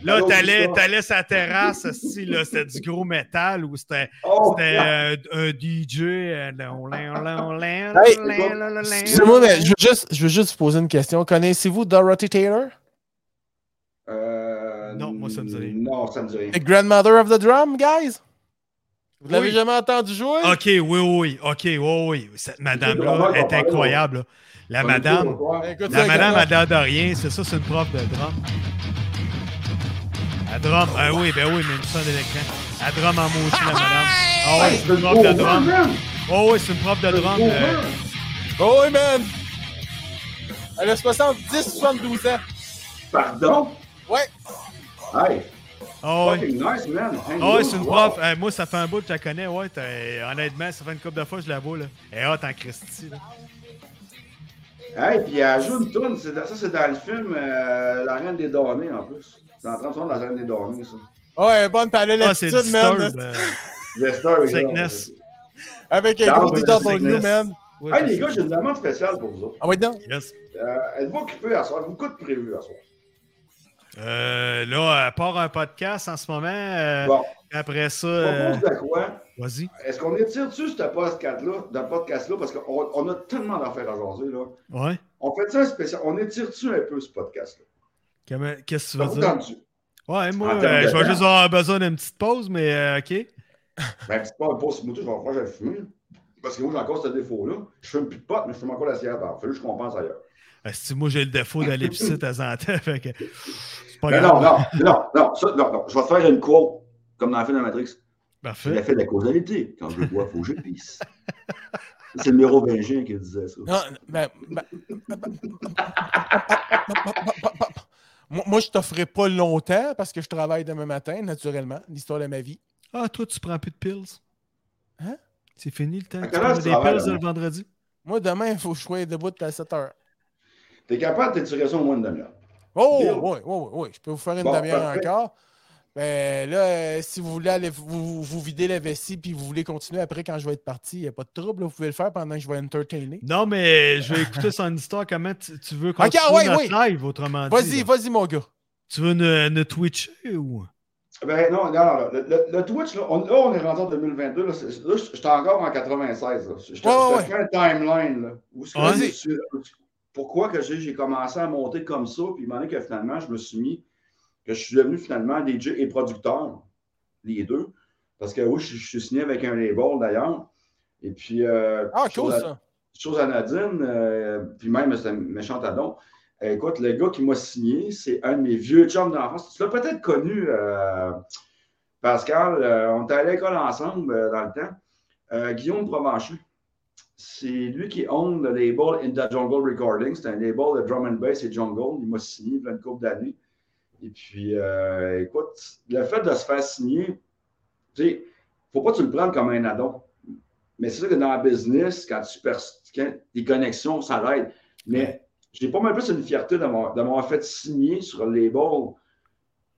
Là, t'allais, t'allais sa terrasse, là, c'était du gros métal ou c'était, Oh, euh, un DJ. Hey, Excusez-moi, mais je veux, juste, je veux juste vous poser une question. Connaissez-vous Dorothy Taylor? Euh, Non, moi, ça me dit rien. Non, ça me dit rien. The grandmother of the drum, guys? Vous l'avez Oui. jamais entendu jouer? OK, oui, oui, oui. OK, oui, oui. Cette madame-là est incroyable. là. La madame, écoute. Écoute, la madame, elle donne de rien. C'est ça, c'est une prof de drum. Elle drum. Ah oui, ben oui, mais une son d'électron. Elle drum en motion, la madame. Ah oui, c'est une prof de drum. Oh oui, c'est une prof de drum. euh, Oh oui, man! Elle a 70, 72 ans. Pardon? Ouais. Hey, Ah oui. fucking nice, man. Ah oui, c'est une wow. prof. Euh, moi, ça fait un bout que je la connais. Ouais, t'as- honnêtement, ça fait une couple de fois que je la vois. Là. Elle est hot en Christie. là. Hey, puis elle joue une tourne. Ça, c'est dans le film euh, La Reine des Damnés, en plus. C'est en train de faire La Reine des Damnés, ça. Ouais, bonne, pis elle a Ah, c'est l'attitude, Disturb. man. euh, oui, Sickness. Avec un gros DW, man. ouais, Hey, les gars, j'ai une demande spéciale pour vous autres. Ah oui, non? Yes. Euh, êtes-vous occupés à soir? Vous de prévu à soir? Euh, là, à part un podcast en ce moment, euh, Bon, après ça, euh, vas-y. Est-ce qu'on étire dessus ce podcast-là, podcast-là, parce qu'on on a tellement d'affaires à jaser, là. Ouais. On fait ça spécial. On étire dessus un peu ce podcast-là? Qu'est-ce que tu veux vous dire? Ouais, moi, je vais juste avoir besoin d'une petite pause, mais OK. Ben, c'est pas un post moto, je vais faire, je vais fumer. Parce que moi, j'ai encore ce défaut-là. Je fume plus de potes, mais je fume encore la cigarette. Il faut que je compense ailleurs. Si moi, j'ai le défaut d'aller pisser de temps en temps, fait que c'est pas Mais grave. non, non, non, non, ça, non, non. Je vais te faire une quote, comme dans le film de Matrix. Parfait. l'effet de la causalité. Quand je le bois, il faut que je pisse. C'est le mérovingien qui disait ça. Non, ben, moi, je t'offrais pas longtemps parce que je travaille demain matin, naturellement. L'histoire de ma vie. Ah, toi, tu prends plus de pills? Hein? C'est fini le temps. Tu prends des pills le vendredi? Moi, demain, il faut que je sois debout à 7 heures. T'es capable ça au moins de demi-heure. Oh, Deal. oui, oui, oui. Je peux vous faire une Bon, demi-heure parfait. encore. Ben là, euh, si vous voulez aller vous, vous vider la vessie puis vous voulez continuer après quand je vais être parti, il n'y a pas de trouble. vous pouvez le faire pendant que je vais entertainer. Non, mais je vais écouter son histoire. Comment tu, tu veux continuer ah ouais, notre live, autrement dit? Vas-y, là? vas-y, mon gars. Tu veux nous, nous twitcher ou... Ben non, non, non. Le, le- le Twitch, là on, là, on est rendu en 2022. Là, là, je suis encore en 96. Là. Je te te Ouais, ouais, fais un timeline. Là, où pourquoi que j'ai commencé à monter comme ça, puis il que finalement, je me suis mis, que je suis devenu finalement DJ et producteur, les deux. Parce que oui, je, je suis signé avec un label d'ailleurs. Et puis, euh, Ah, chose cool à- ça. chose anodine, euh, puis même c'est un méchant adon. Euh, écoute, le gars qui m'a signé, c'est un de mes vieux chums d'enfance. Tu l'as peut-être connu, euh, Pascal. on était à l'école ensemble dans le temps. Guillaume Provencher. C'est lui qui own le label In the Jungle Recording. C'est un label de drum and bass et jungle. Il m'a signé plein de couple d'années. Et puis, euh, écoute, le fait de se faire signer, tu sais, faut pas que tu le prennes comme un addon. Mais c'est sûr que dans la business, quand tu perds les connexions, ça l'aide. Mais j'ai pas mal plus une fierté de m'avoir de m'avoir fait signer sur le label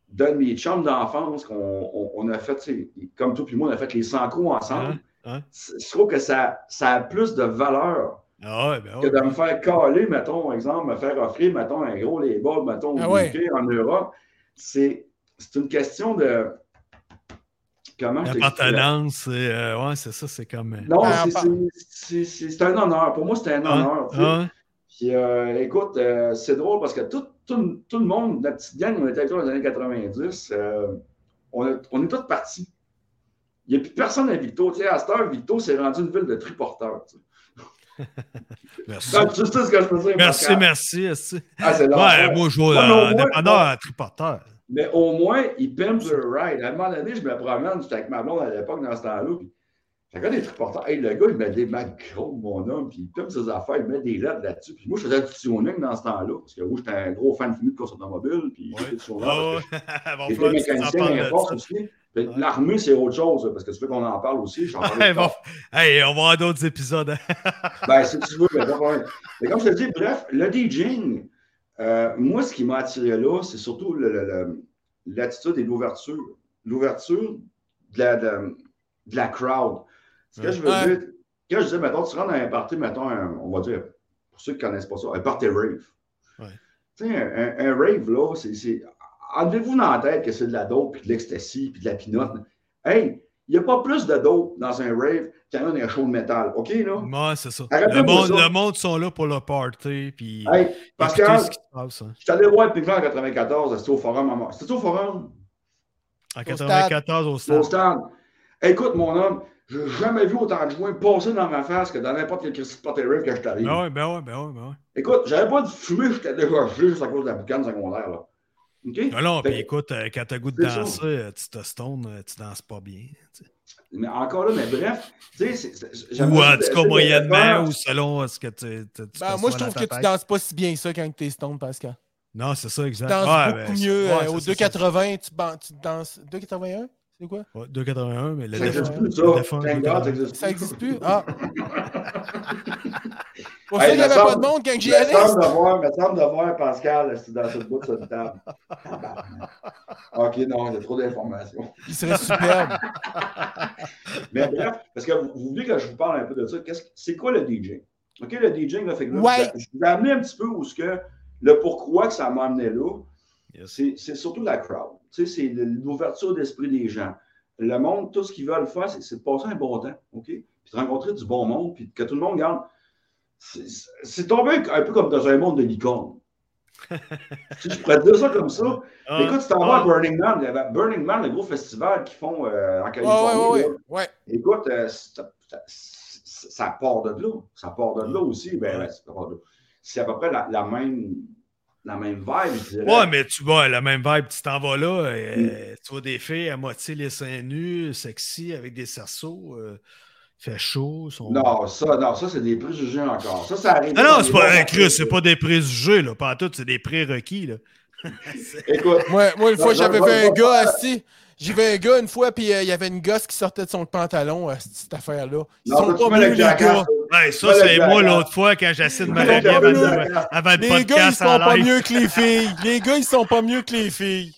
d'un de mes chums d'enfance qu'on on, on a fait, tu sais, comme toi puis moi, on a fait les 100 coups ensemble. Hein? Hein? C'est- Je trouve que ça, ça a plus de valeur Ah ouais, ben que de me faire caler, mettons, exemple, me faire offrir, mettons, un gros label, mettons, Ah ouais. En Europe. C'est c'est une question de. Comment je t'explique? L'appartenance, c'est euh, ouais, c'est ça, c'est comme. euh, Non, Ah, c'est- c'est- c'est c'est- c'est un honneur. Pour moi, c'était un honneur. sais. ah, Puis, euh, écoute, euh, c'est drôle parce que tout, tout- tout le monde, la petite gang, on était avec toi dans les années 90, euh, on, est- on est tous partis. Il n'y a plus personne à Victo. Tu sais, à cette heure, Victo s'est rendu une ville de triporteurs. tu sais. merci. Tu sais ce que je veux dire. Merci, merci. merci. Ah, Ouais, moi, je moins- dépendant à tripoteur. Mais au moins, il pimpe le ride. À un moment donné, je me promène, j'étais avec ma blonde à l'époque dans ce temps-là. Puis, regardé les triporteurs. Hey, le gars, il met des macros, mon homme, puis il pimpe ses affaires, il met des lettres là-dessus. Puis moi, je faisais du tuning dans ce temps-là, parce que moi, j'étais un gros fan fini de course automobile. Puis fait du tuning Ah J'étais mécanicien ça. aussi. L'armée, c'est autre chose, parce que tu veux qu'on en parle aussi. Hey, bon. Hey, on va avoir d'autres épisodes. hein. Ben, si tu veux, mais, comme je te dis, bref, le DJing, euh, moi, ce qui m'a attiré là, c'est surtout l'attitude et l'ouverture. L'ouverture de la, de, de la crowd. Ce que je veux Ouais. dire, quand je dis, mettons, tu rentres dans un party, mettons, un- on va dire, pour ceux qui ne connaissent pas ça, un party rave. Ouais. Tu sais, un, un- un rave, là, c'est. Enlevez-vous dans la tête que c'est de la dope, puis de l'ecstasy, puis de la pinotte. Hey, il n'y a pas plus de dope dans un rave qu'il y en a dans un show de métal. OK, là? Ouais, c'est ça. Le monde, ça. le monde sont là pour le party. Puis Hey, écouter Pascal, ce qui se passe. hein. je suis allé voir Floyd en 94, c'était au Forum C'était au Forum, En Au 94 au au stade. stand. Écoute, mon homme, j'ai jamais vu autant de joints passer dans ma face que dans n'importe quel Christy Potter Rave que je t'arrive. Ben ben ouais, ben ouais, ben ouais. Écoute, j'avais pas de fumée, j'étais déjà juste à cause de la boucane secondaire, là. OK? Non, non, Fait puis écoute, euh, quand t'as goût de ça. danser, euh, tu te stones, euh, tu danses pas bien. tu sais. Mais encore là, mais bref, tu sais, Ou en tout cas, de moyennement, ou selon ce que tu. tu- tu Ben, moi, je trouve que tu danses pas si bien ça quand t'es stone, Pascal. Non, c'est ça, exact. Tu danses Ouais, beaucoup ben, mieux. euh, au c'est ça, 2,80, tu, ban- tu danses. 2,81 C'est quoi? C'est- ouais, 2,81, mais le Ça défunt. existe plus, ça. le défunt, Thank God, 2,81. ça existe Ça existe plus? Ah Pour Hey, ça qu'il n'y avait semble- pas de monde quand j'y allais. voir, me semble de voir Pascal c'est dans cette bout de cette table. OK, non, il y a trop d'informations. Il serait superbe. Mais bref, parce que vous, vous voulez que je vous parle un peu de ça. Qu'est-ce que- C'est quoi le DJ? OK, le DJing, là, fait que là, Ouais. je vous ai amené un petit peu où ce que le pourquoi que ça m'a amené là, Yes. c'est surtout la crowd. Tu sais, c'est l'ouverture d'esprit des gens. Le monde, tout ce qu'ils veulent faire, c'est de passer un bon temps, OK? Puis de rencontrer du bon monde, puis que tout le monde garde. C'est- tombé un peu comme dans un monde de licorne. si je pourrais dire ça comme ça. Ah, Écoute, tu t'en vas à ah, Burning Man. Burning Man, le gros festival qu'ils font euh, en Californie. ouais, ouais. Écoute, euh, ça, part de là. Ça part de là aussi. Ben, Ouais. ça part de- c'est à peu près la, la même, la même vibe. Ouais, mais tu vois, la même vibe, tu t'en vas là, euh, tu vois des filles à moitié les seins nus, sexy, avec des cerceaux, euh, il fait chaud. Non, ça, non, ça c'est des préjugés encore. Ça, ça arrive. Ah non, dans c'est pas Chris, c'est pas des préjugés, là. Pas en tout, c'est des prérequis, là. Écoute, Moi, moi, une fois, j'avais vu un gars assis. J'ai vu un gars une fois, puis euh, il y avait une gosse qui sortait de son pantalon, euh, cette affaire-là. Ils non, sont pas les gars. Ouais, ça, c'est moi l'autre fois quand j'essaie de me rallier avant, avant le Les gars, ils podcast sont en pas live. mieux que les filles. Les gars, ils sont pas mieux que les filles.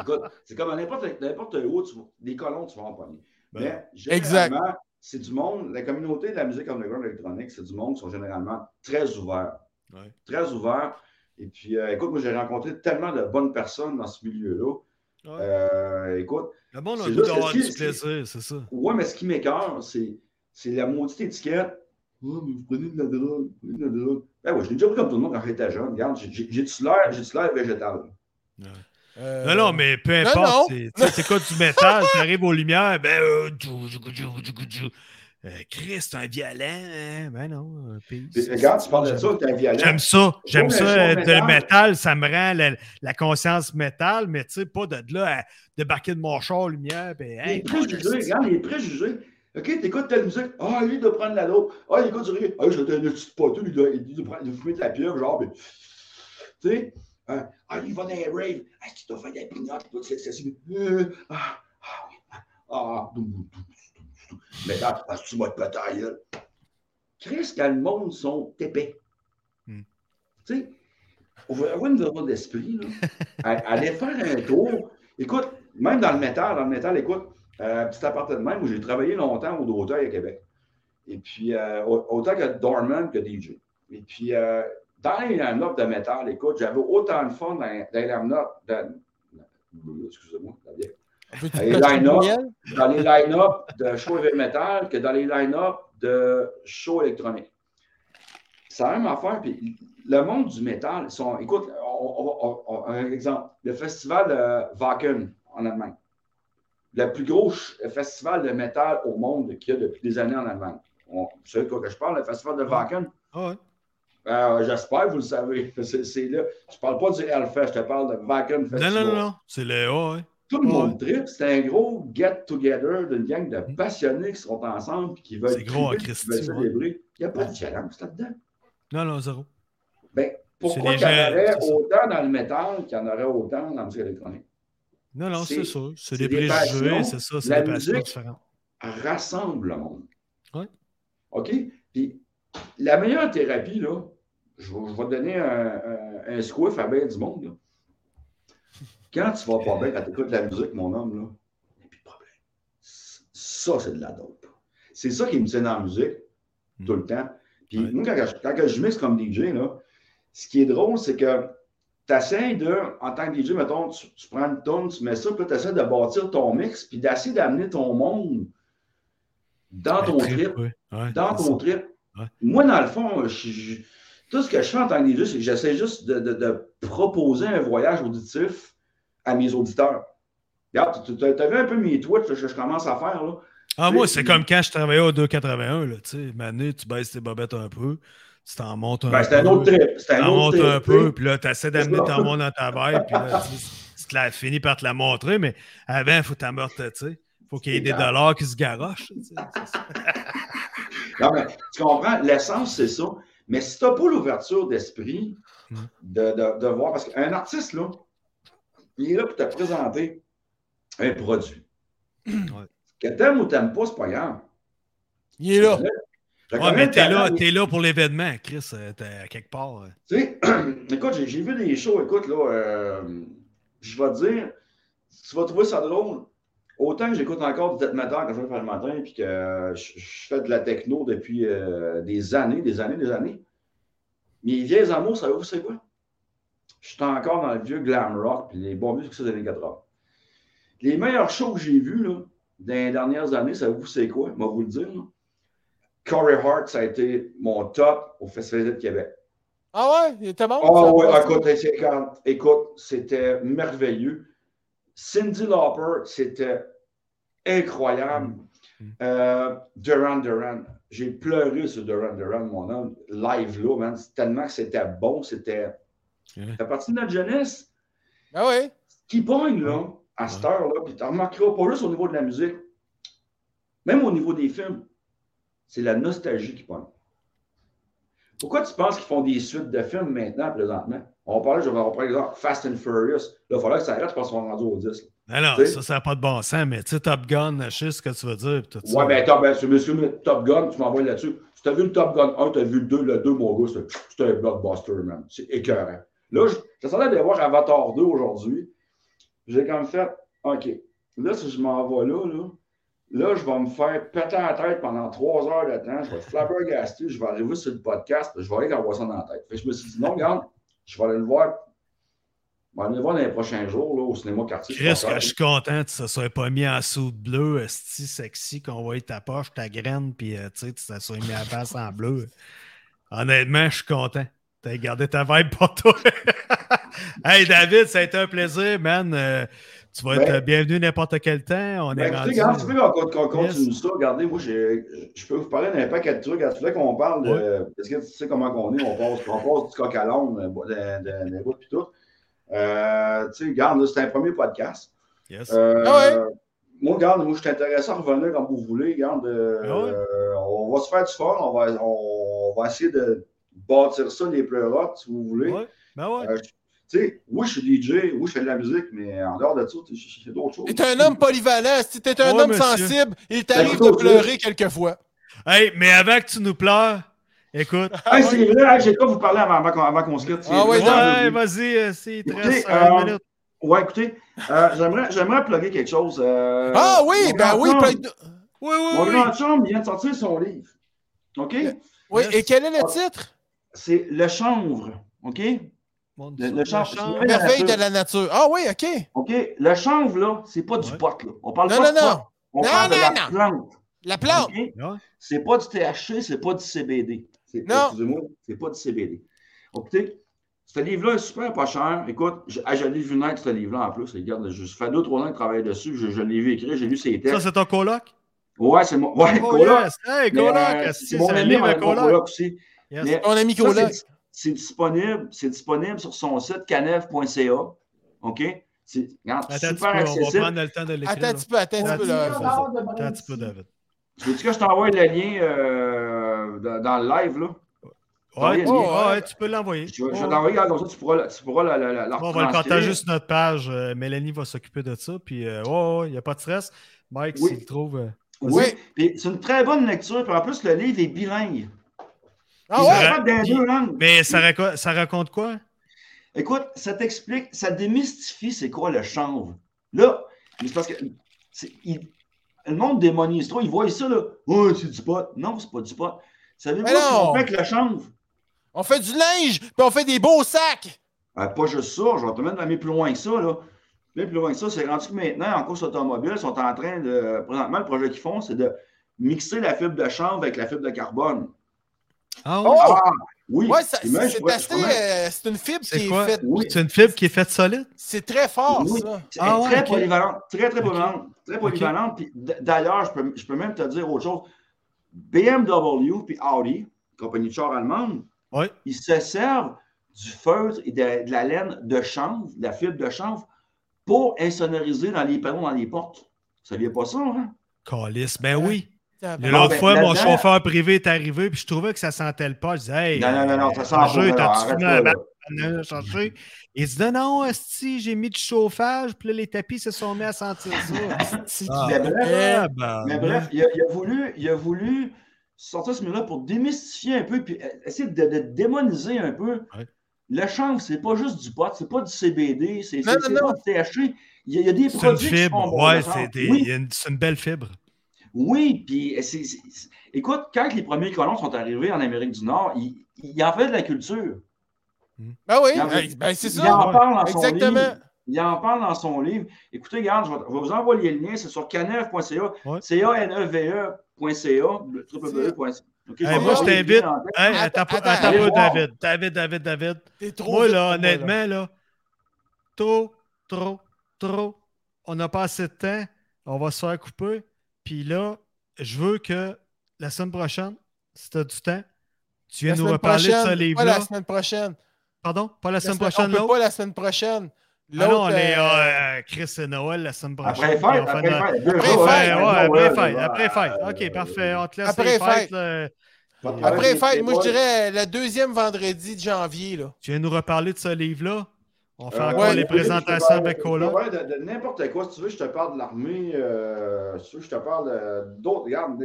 Écoute, c'est comme à n'importe n'importe où, tu, des colons, tu vas en pogner. Ben, Mais exact. c'est du monde, la communauté de la musique underground électronique, c'est du monde qui sont généralement très ouverts. Ouais. Très ouverts. Et puis, euh, écoute, moi, j'ai rencontré tellement de bonnes personnes dans ce milieu-là. Ouais. Euh, écoute, Le monde a c'est le goût d'avoir du si- plaisir, c'est ça. ouais, mais ce qui m'écœure, c'est, c'est la maudite étiquette. Oh, mais vous prenez de la drogue, vous prenez de la drogue. Ben ouais, je l'ai déjà pris comme tout le monde quand j'étais jeune. Regarde, j'ai- j'ai-tu l'air, végétal? Euh, Non, non, mais peu importe. c'est- t'écoutes du métal, t'arrives aux lumières, ben, euh, djou, djou, djou. Euh, Chris, c'est un violent, hein? Ben non, peace. regarde, tu parles de ça, t'es un violent. J'aime ça. J'aime ça. euh, le de métal- métal, ça me rend la, la conscience métal, mais tu sais, pas de là à débarquer de mon char aux lumières. Ben, Les hey, préjugés, bon, regarde, les préjugés. OK, t'écoutes telle musique? Ah, lui, il doit prendre la dope. Ah, il écoute du rire. Ah, j'étais un petit poteau, il doit, il doit, prendre- il doit fumer de la pieuvre, genre, mais. Tu sais, euh, ah, lui, il va dans les raves. Ah, tu dois faire des pignottes, c'est excessif. Euh, ah, ah, oui. Ah, ah, doum, doum. Mais là, ah, tu vas te péter la gueule? Chris, quand le monde sont épais. Hmm. Tu sais, on va avoir une ouverture d'esprit, Aller faire un tour. Écoute, même dans le métal, dans le métal, écoute, euh, petit aparté de même, où j'ai travaillé longtemps au Dauteuil à Québec. Et puis, euh, au- autant que Dorman que DJ. Et puis, euh, dans les line-up de métal, écoute, j'avais autant de fun dans, les de- Excusez-moi, dans les line-up de show heavy metal que dans les line-up de show électronique. C'est la même affaire. Puis le monde du métal, sont, écoute, on- on- on- on- un exemple, le festival de Wacken en Allemagne. Le plus gros festival de métal au monde qu'il y a depuis des années en Allemagne. On, vous savez de quoi que je parle, le festival de Wacken? Ah ouais. Euh, J'espère que vous le savez. C'est là. Je ne parle pas du Hellfest, je te parle de Wacken Festival. non, non, non. C'est le A, ouais. Tout le Ouais. monde trip. C'est un gros get-together d'une gang de passionnés qui seront ensemble et qui veulent, gros qui veulent ouais. célébrer. Il n'y a pas de challenge là-dedans. Non, non, zéro. Ben, pourquoi il y en aurait autant dans le métal qu'il y en aurait autant dans la musique électronique? Non, non, c'est sûr. C'est des des préjugés, passions. c'est ça, c'est des passions différentes. Rassemble le monde. Ouais. OK? Puis, la meilleure thérapie, là, je vais, je vais te donner un, un, un squiff à bien du monde. Là. Quand tu vas pas bien, quand tu écoutes la musique, mon homme, là, il n'y a plus de problème. Ça, c'est de la dope. C'est ça qui me tient dans la musique tout le temps. Puis Ouais. moi, quand, je, quand je mixe comme DJ, là, ce qui est drôle, c'est que tu essaies de, en tant que DJ, mettons, tu, tu prends une tonne, tu mets ça, puis tu essaies de bâtir ton mix, puis d'essayer d'amener ton monde dans ton trip. Ouais, dans ton ça. trip. Ouais. Moi, dans le fond, je- je- tout ce que je fais en tant que DJ, c'est que j'essaie juste de, de- de proposer un voyage auditif à mes auditeurs. Regarde, tu as vu un peu mes tweets que je, je commence à faire. Là. Ah, moi, c'est comme quand je travaillais au 281, là, tu sais, Mané, tu baisses tes bobettes un peu, tu t'en montes un Ben, peu. c'est un autre trip. C'est Tu un t'en autre montes trip. un peu, puis là, tu essaies d'amener ton monde dans ta vibe, puis là, tu, tu te la finis par te la montrer, mais avant, il faut meurtre, tu sais. faut qu'il y ait des dollars qui se garochent. Non, mais tu comprends, l'essence, c'est ça. Mais si tu n'as pas l'ouverture d'esprit Mm. de, de- de voir, parce qu'un artiste, là, il est là pour te présenter un produit. Ouais. Que t'aimes ou t'aimes pas, c'est pas grave. Il est là. Ouais, mais t'es là, t'es là pour l'événement, Chris, euh, t'es à quelque part. euh. Tu sais, écoute, j'ai vu des shows, écoute, là, euh, je vais te dire, tu vas trouver ça drôle. Autant que j'écoute encore du metal quand je vais faire le matin, puis que je, je fais de la techno depuis euh, des années, des années, des années. Mes vieilles amours, savez-vous c'est quoi? Je suis encore dans le vieux glam rock, puis les bons musiques des années 80. Les meilleurs shows que j'ai vus, là, dans les dernières années, savez-vous c'est quoi? Je vais vous le dire, là. Corey Hart, ça a été mon top au Festival de Québec. Ah ouais, il était bon? Ah passe? écoute, quand- écoute, c'était merveilleux. Cindy Lauper, c'était incroyable. Mm. Euh, Duran Duran, j'ai pleuré sur Duran Duran, mon homme, live là, man. Tellement que c'était bon, c'était. Ouais. Ça fait partie de notre jeunesse. Ah ouais? qui pogne, là, à cette heure-là, puis tu remarqueras pas juste au niveau de la musique, même au niveau des films, c'est la nostalgie qui pogne. Pourquoi tu penses qu'ils font des suites de films maintenant, présentement? On parlait, je vais prendre exemple Fast and Furious. Là, il faudrait que ça arrête parce qu'on est rendu au 10. là. Non, non, Tu sais? ça, ça n'a pas de bon sens, mais tu sais, Top Gun, je sais ce que tu veux dire. tout ça. Ouais, ben, top, ben, monsieur Top Gun, tu m'envoies là-dessus. Si tu as vu le Top Gun 1, tu as vu le 2, le 2, mon gars, c'est- un blockbuster, man. C'est écœurant. Là, je- j'essayais d'aller voir Avatar 2 aujourd'hui. J'ai comme fait, OK, là, si je m'en vais là, là, là, je vais me faire péter la tête pendant trois heures de temps. Je vais être flabbergasté. Je vais arriver sur le podcast. Je vais aller avoir ça dans la tête. Je me suis dit, non, regarde, je vais aller le voir. Je vais aller le voir dans les prochains jours là, au cinéma quartier. Chris, je suis content que ça soit pas mis en soude bleu, esti sexy, qu'on voit ta poche, ta graine, puis euh, tu sais, soit mis la face en bleu. Honnêtement, je suis content. T'as gardé ta vibe pour toi. hey David, ça a été un plaisir, man. Euh, tu vas être Ben- bienvenu n'importe quel temps. On Ben, est écoutez, rendu. regarde, tu veux qu'on qu'on continue Yes. ça? Regardez, moi, je peux vous parler d'un paquet de trucs. Tu voulais qu'on parle de. Est-ce que tu sais comment on est? On passe, on passe du coq à l'âne, des bouts puis tout. Euh, tu sais, regarde, là, c'est un premier podcast. Yes. Euh, Ah ouais? Moi, regarde, moi, je suis intéressé à revenir comme vous voulez. Regarde, euh, Ah ouais? euh, on va se faire du fun. On va, on va essayer de bâtir ça, les pleurotes, si vous voulez. Ouais, ben ouais. Euh, tu sais, oui, je suis DJ, oui, je fais de la musique, mais en dehors de ça, j'ai d'autres choses. T'es un homme polyvalent. Si t'es un Ouais, homme monsieur. sensible, il t'arrive Ben, de pleurer quelquefois. Hey, mais avant que tu nous pleures, écoute. Hey, c'est vrai, j'ai pas vous parler avant, avant qu'on- avant qu'on se quitte. c'est Ah ouais. Ouais, vas-y, euh, c'est 13 euh. Ouais, écoutez, euh, j'aimerais, j'aimerais plugger quelque chose. euh, Ah oui, ben oui. chum- de- Oui, oui, Mon oui. grand chum vient de sortir son livre. OK? Oui, et quel est le titre? C'est Le Chanvre. OK? Le- chanvre. Merveille de la nature. Ah oui, OK. OK? Le chanvre, là, c'est pas du Ouais. pot, là. On parle Non, pas non, de pot. non. On Non, parle de la non. plante. La plante. OK? Ouais. C'est pas du THC, c'est pas du CBD. Non. Excusez-moi, c'est pas du CBD. Écoutez, ce livre-là est super pas cher. Écoute, je, ah, je l'ai vu naître, ce livre-là, en plus. Regarde, je, ça fait deux, trois ans que je travaille dessus. Je, je l'ai vu écrire, j'ai lu ses Ça, textes. c'est ton coloc? ouais, c'est mon. Ouais, Oh, coloc. yes. Hey, Mais, coloc, euh, c'est mon un ami, coloc? coloc aussi. Yes. Mais Ton ami ça, coloc. C'est disponible, c'est disponible sur son site canev.ca. OK? C'est super peu, on va accessible. prendre le temps de l'écrire. Attends un petit peu, attends un petit peu. là. Attends un petit peu, David. Tu veux que je t'envoie le lien euh, dans, dans le live, là? Ouais, Oui, tu, ouais, peux l'envoyer. Je, vais- Ouais. t'envoyer, comme ça, tu pourras, tu pourras la, la, la, la On va le partager sur notre page. Euh, Mélanie va s'occuper de ça. Puis, euh, il n'y a pas de stress. Mike, Oui. s'il le trouve. euh, Oui, c'est une très bonne lecture. Puis en plus, le livre est bilingue. Ah ouais? deux langues. Mais ça, raconte, ça raconte quoi? Écoute, ça t'explique, ça démystifie c'est quoi le chanvre. Là, c'est parce que c'est- il- le monde démonise trop. Ils voient ça, là. Oh, c'est du pot. Non, c'est pas du pot. Savez-vous ce qu'on fait avec le chanvre? On fait du linge, puis on fait des beaux sacs. Ah, pas juste ça, je vais te mettre aller plus loin que ça. Là. Plus loin que ça, c'est rendu que maintenant, en course automobile, ils sont en train de. Présentement, le projet qu'ils font, c'est de mixer la fibre de chanvre avec la fibre de carbone. Ah Oh! Ah, oui. Ouais, c'est euh, une fibre qui quoi? est faite. Oui. C'est une fibre qui est faite solide? C'est très fort, Oui. ça. Ah ouais, très polyvalente. Très, très polyvalente. Très polyvalente. D'ailleurs, je peux, je peux même te dire autre chose. BMW puis Audi, compagnie de char allemande, ils se servent du feutre et de, de la laine de chanvre, de la fibre de chanvre, pour insonoriser dans les panneaux, dans les portes. Vous saviez pas ça, hein? Calice, ben oui. Ah, L'autre ben, fois, mon chauffeur privé est arrivé, puis je trouvais que ça sentait le pas. Je disais, hey, Non, non, non, non, ça sent Roger, pas. Il dit, non, non, esti, j'ai mis du chauffage, puis là, les tapis se sont mis à sentir ça. c'est- Ah, Mais bref, ben, Mais bref, il a, il a voulu, il a voulu sortir ce mot-là pour démystifier un peu, puis essayer de, de démoniser un peu. Ouais. Le chanvre, c'est pas juste du pot, c'est pas du CBD, c'est Non, c'est- non, c'est non. pas du THC. Il y a, il y a des C'est une produits qui fibre. sont. Ouais, des- Oui, c'est une belle fibre. Oui, puis c'est- c'est- c'est- écoute, quand les premiers colons sont arrivés en Amérique du Nord, ils, ils en faisaient de la culture. Ben oui, Il en- ben, ben, c'est il ça. en parle dans son Exactement. livre. Il en parle dans son livre. Écoutez, regarde, je vais, je vais vous envoyer le lien, c'est sur canev.ca, Ouais. c-a-n-e-v-e.ca, www.ca. Ok, Hey, je moi, vais je regarder t'invite. Hey, Attends, attends, attends, attends, allez pas, voir. David. David, David, David. T'es trop Moi, là, moi, honnêtement, là, trop, trop, trop, on n'a pas assez de temps. On va se faire couper. Puis là, je veux que la semaine prochaine, si tu as du temps, tu viens nous reparler de ce prochaine, Pas livre-là. la semaine prochaine. Pardon? Pas la La semaine semaine- prochaine, on peut pas la semaine prochaine. Ah non, est, euh, euh, Chris et Noël la semaine prochaine. Après les fêtes, fait après les fêtes. Après les Ouais, ouais, après fête, après fête. euh, OK, parfait. On te laisse Après les fête. fêtes. là. Après les les fêtes, moi, je dirais le deuxième vendredi de janvier. Là. Tu viens nous reparler de ce livre-là? On fait Euh, encore ouais, les présentations parle- avec Cola. parle de, de n'importe quoi. Si tu veux, je te parle de l'armée. Euh, si tu veux, je te parle de- d'autres. Regarde,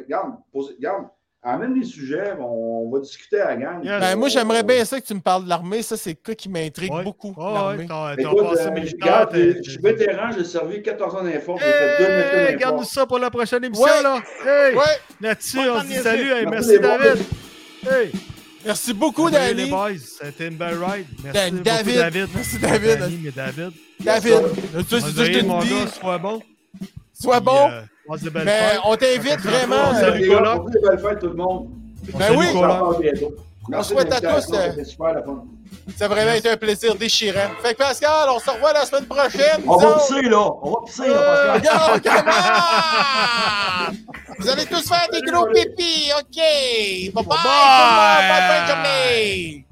regarde. Amène des sujets, on va discuter à la gang. Yes. Ben, moi, j'aimerais bien ça que tu me parles de l'armée. Ça, c'est quoi qui m'intrigue Ouais. beaucoup. Ouais, euh, t'es- je suis vétéran, j'ai servi 14 ans d'info, j'ai Hey, fait deux métiers Garde-nous d'info. ça pour la prochaine émission, Ouais. là. Hey, Ouais, là-dessus, on se dit salut. Hey, Merci les. David. Hey, merci beaucoup, salut les Danny. boys. C'était une belle ride. Merci Dan- beaucoup, David. David. Merci, David. Danny, mais David. David, tu sais, On c'est va ça que je dire, te mon dis. gars, sois bon. Sois bon. euh, passe de belles Mais fêtes. on t'invite vraiment. Salut, Salut, les gars, belles fêtes, tout le monde. Ben Salut, oui. On Cola. se reparle bientôt. Merci souhaite à tous, euh. Ça a vraiment été un plaisir déchirant. Fait que Pascal, on se revoit la semaine prochaine. On va pisser, là. On va pisser, là. Euh, Pascal. on! Vous allez tous faire des gros pipis, OK? Bye bye, Bye. Bonne journée!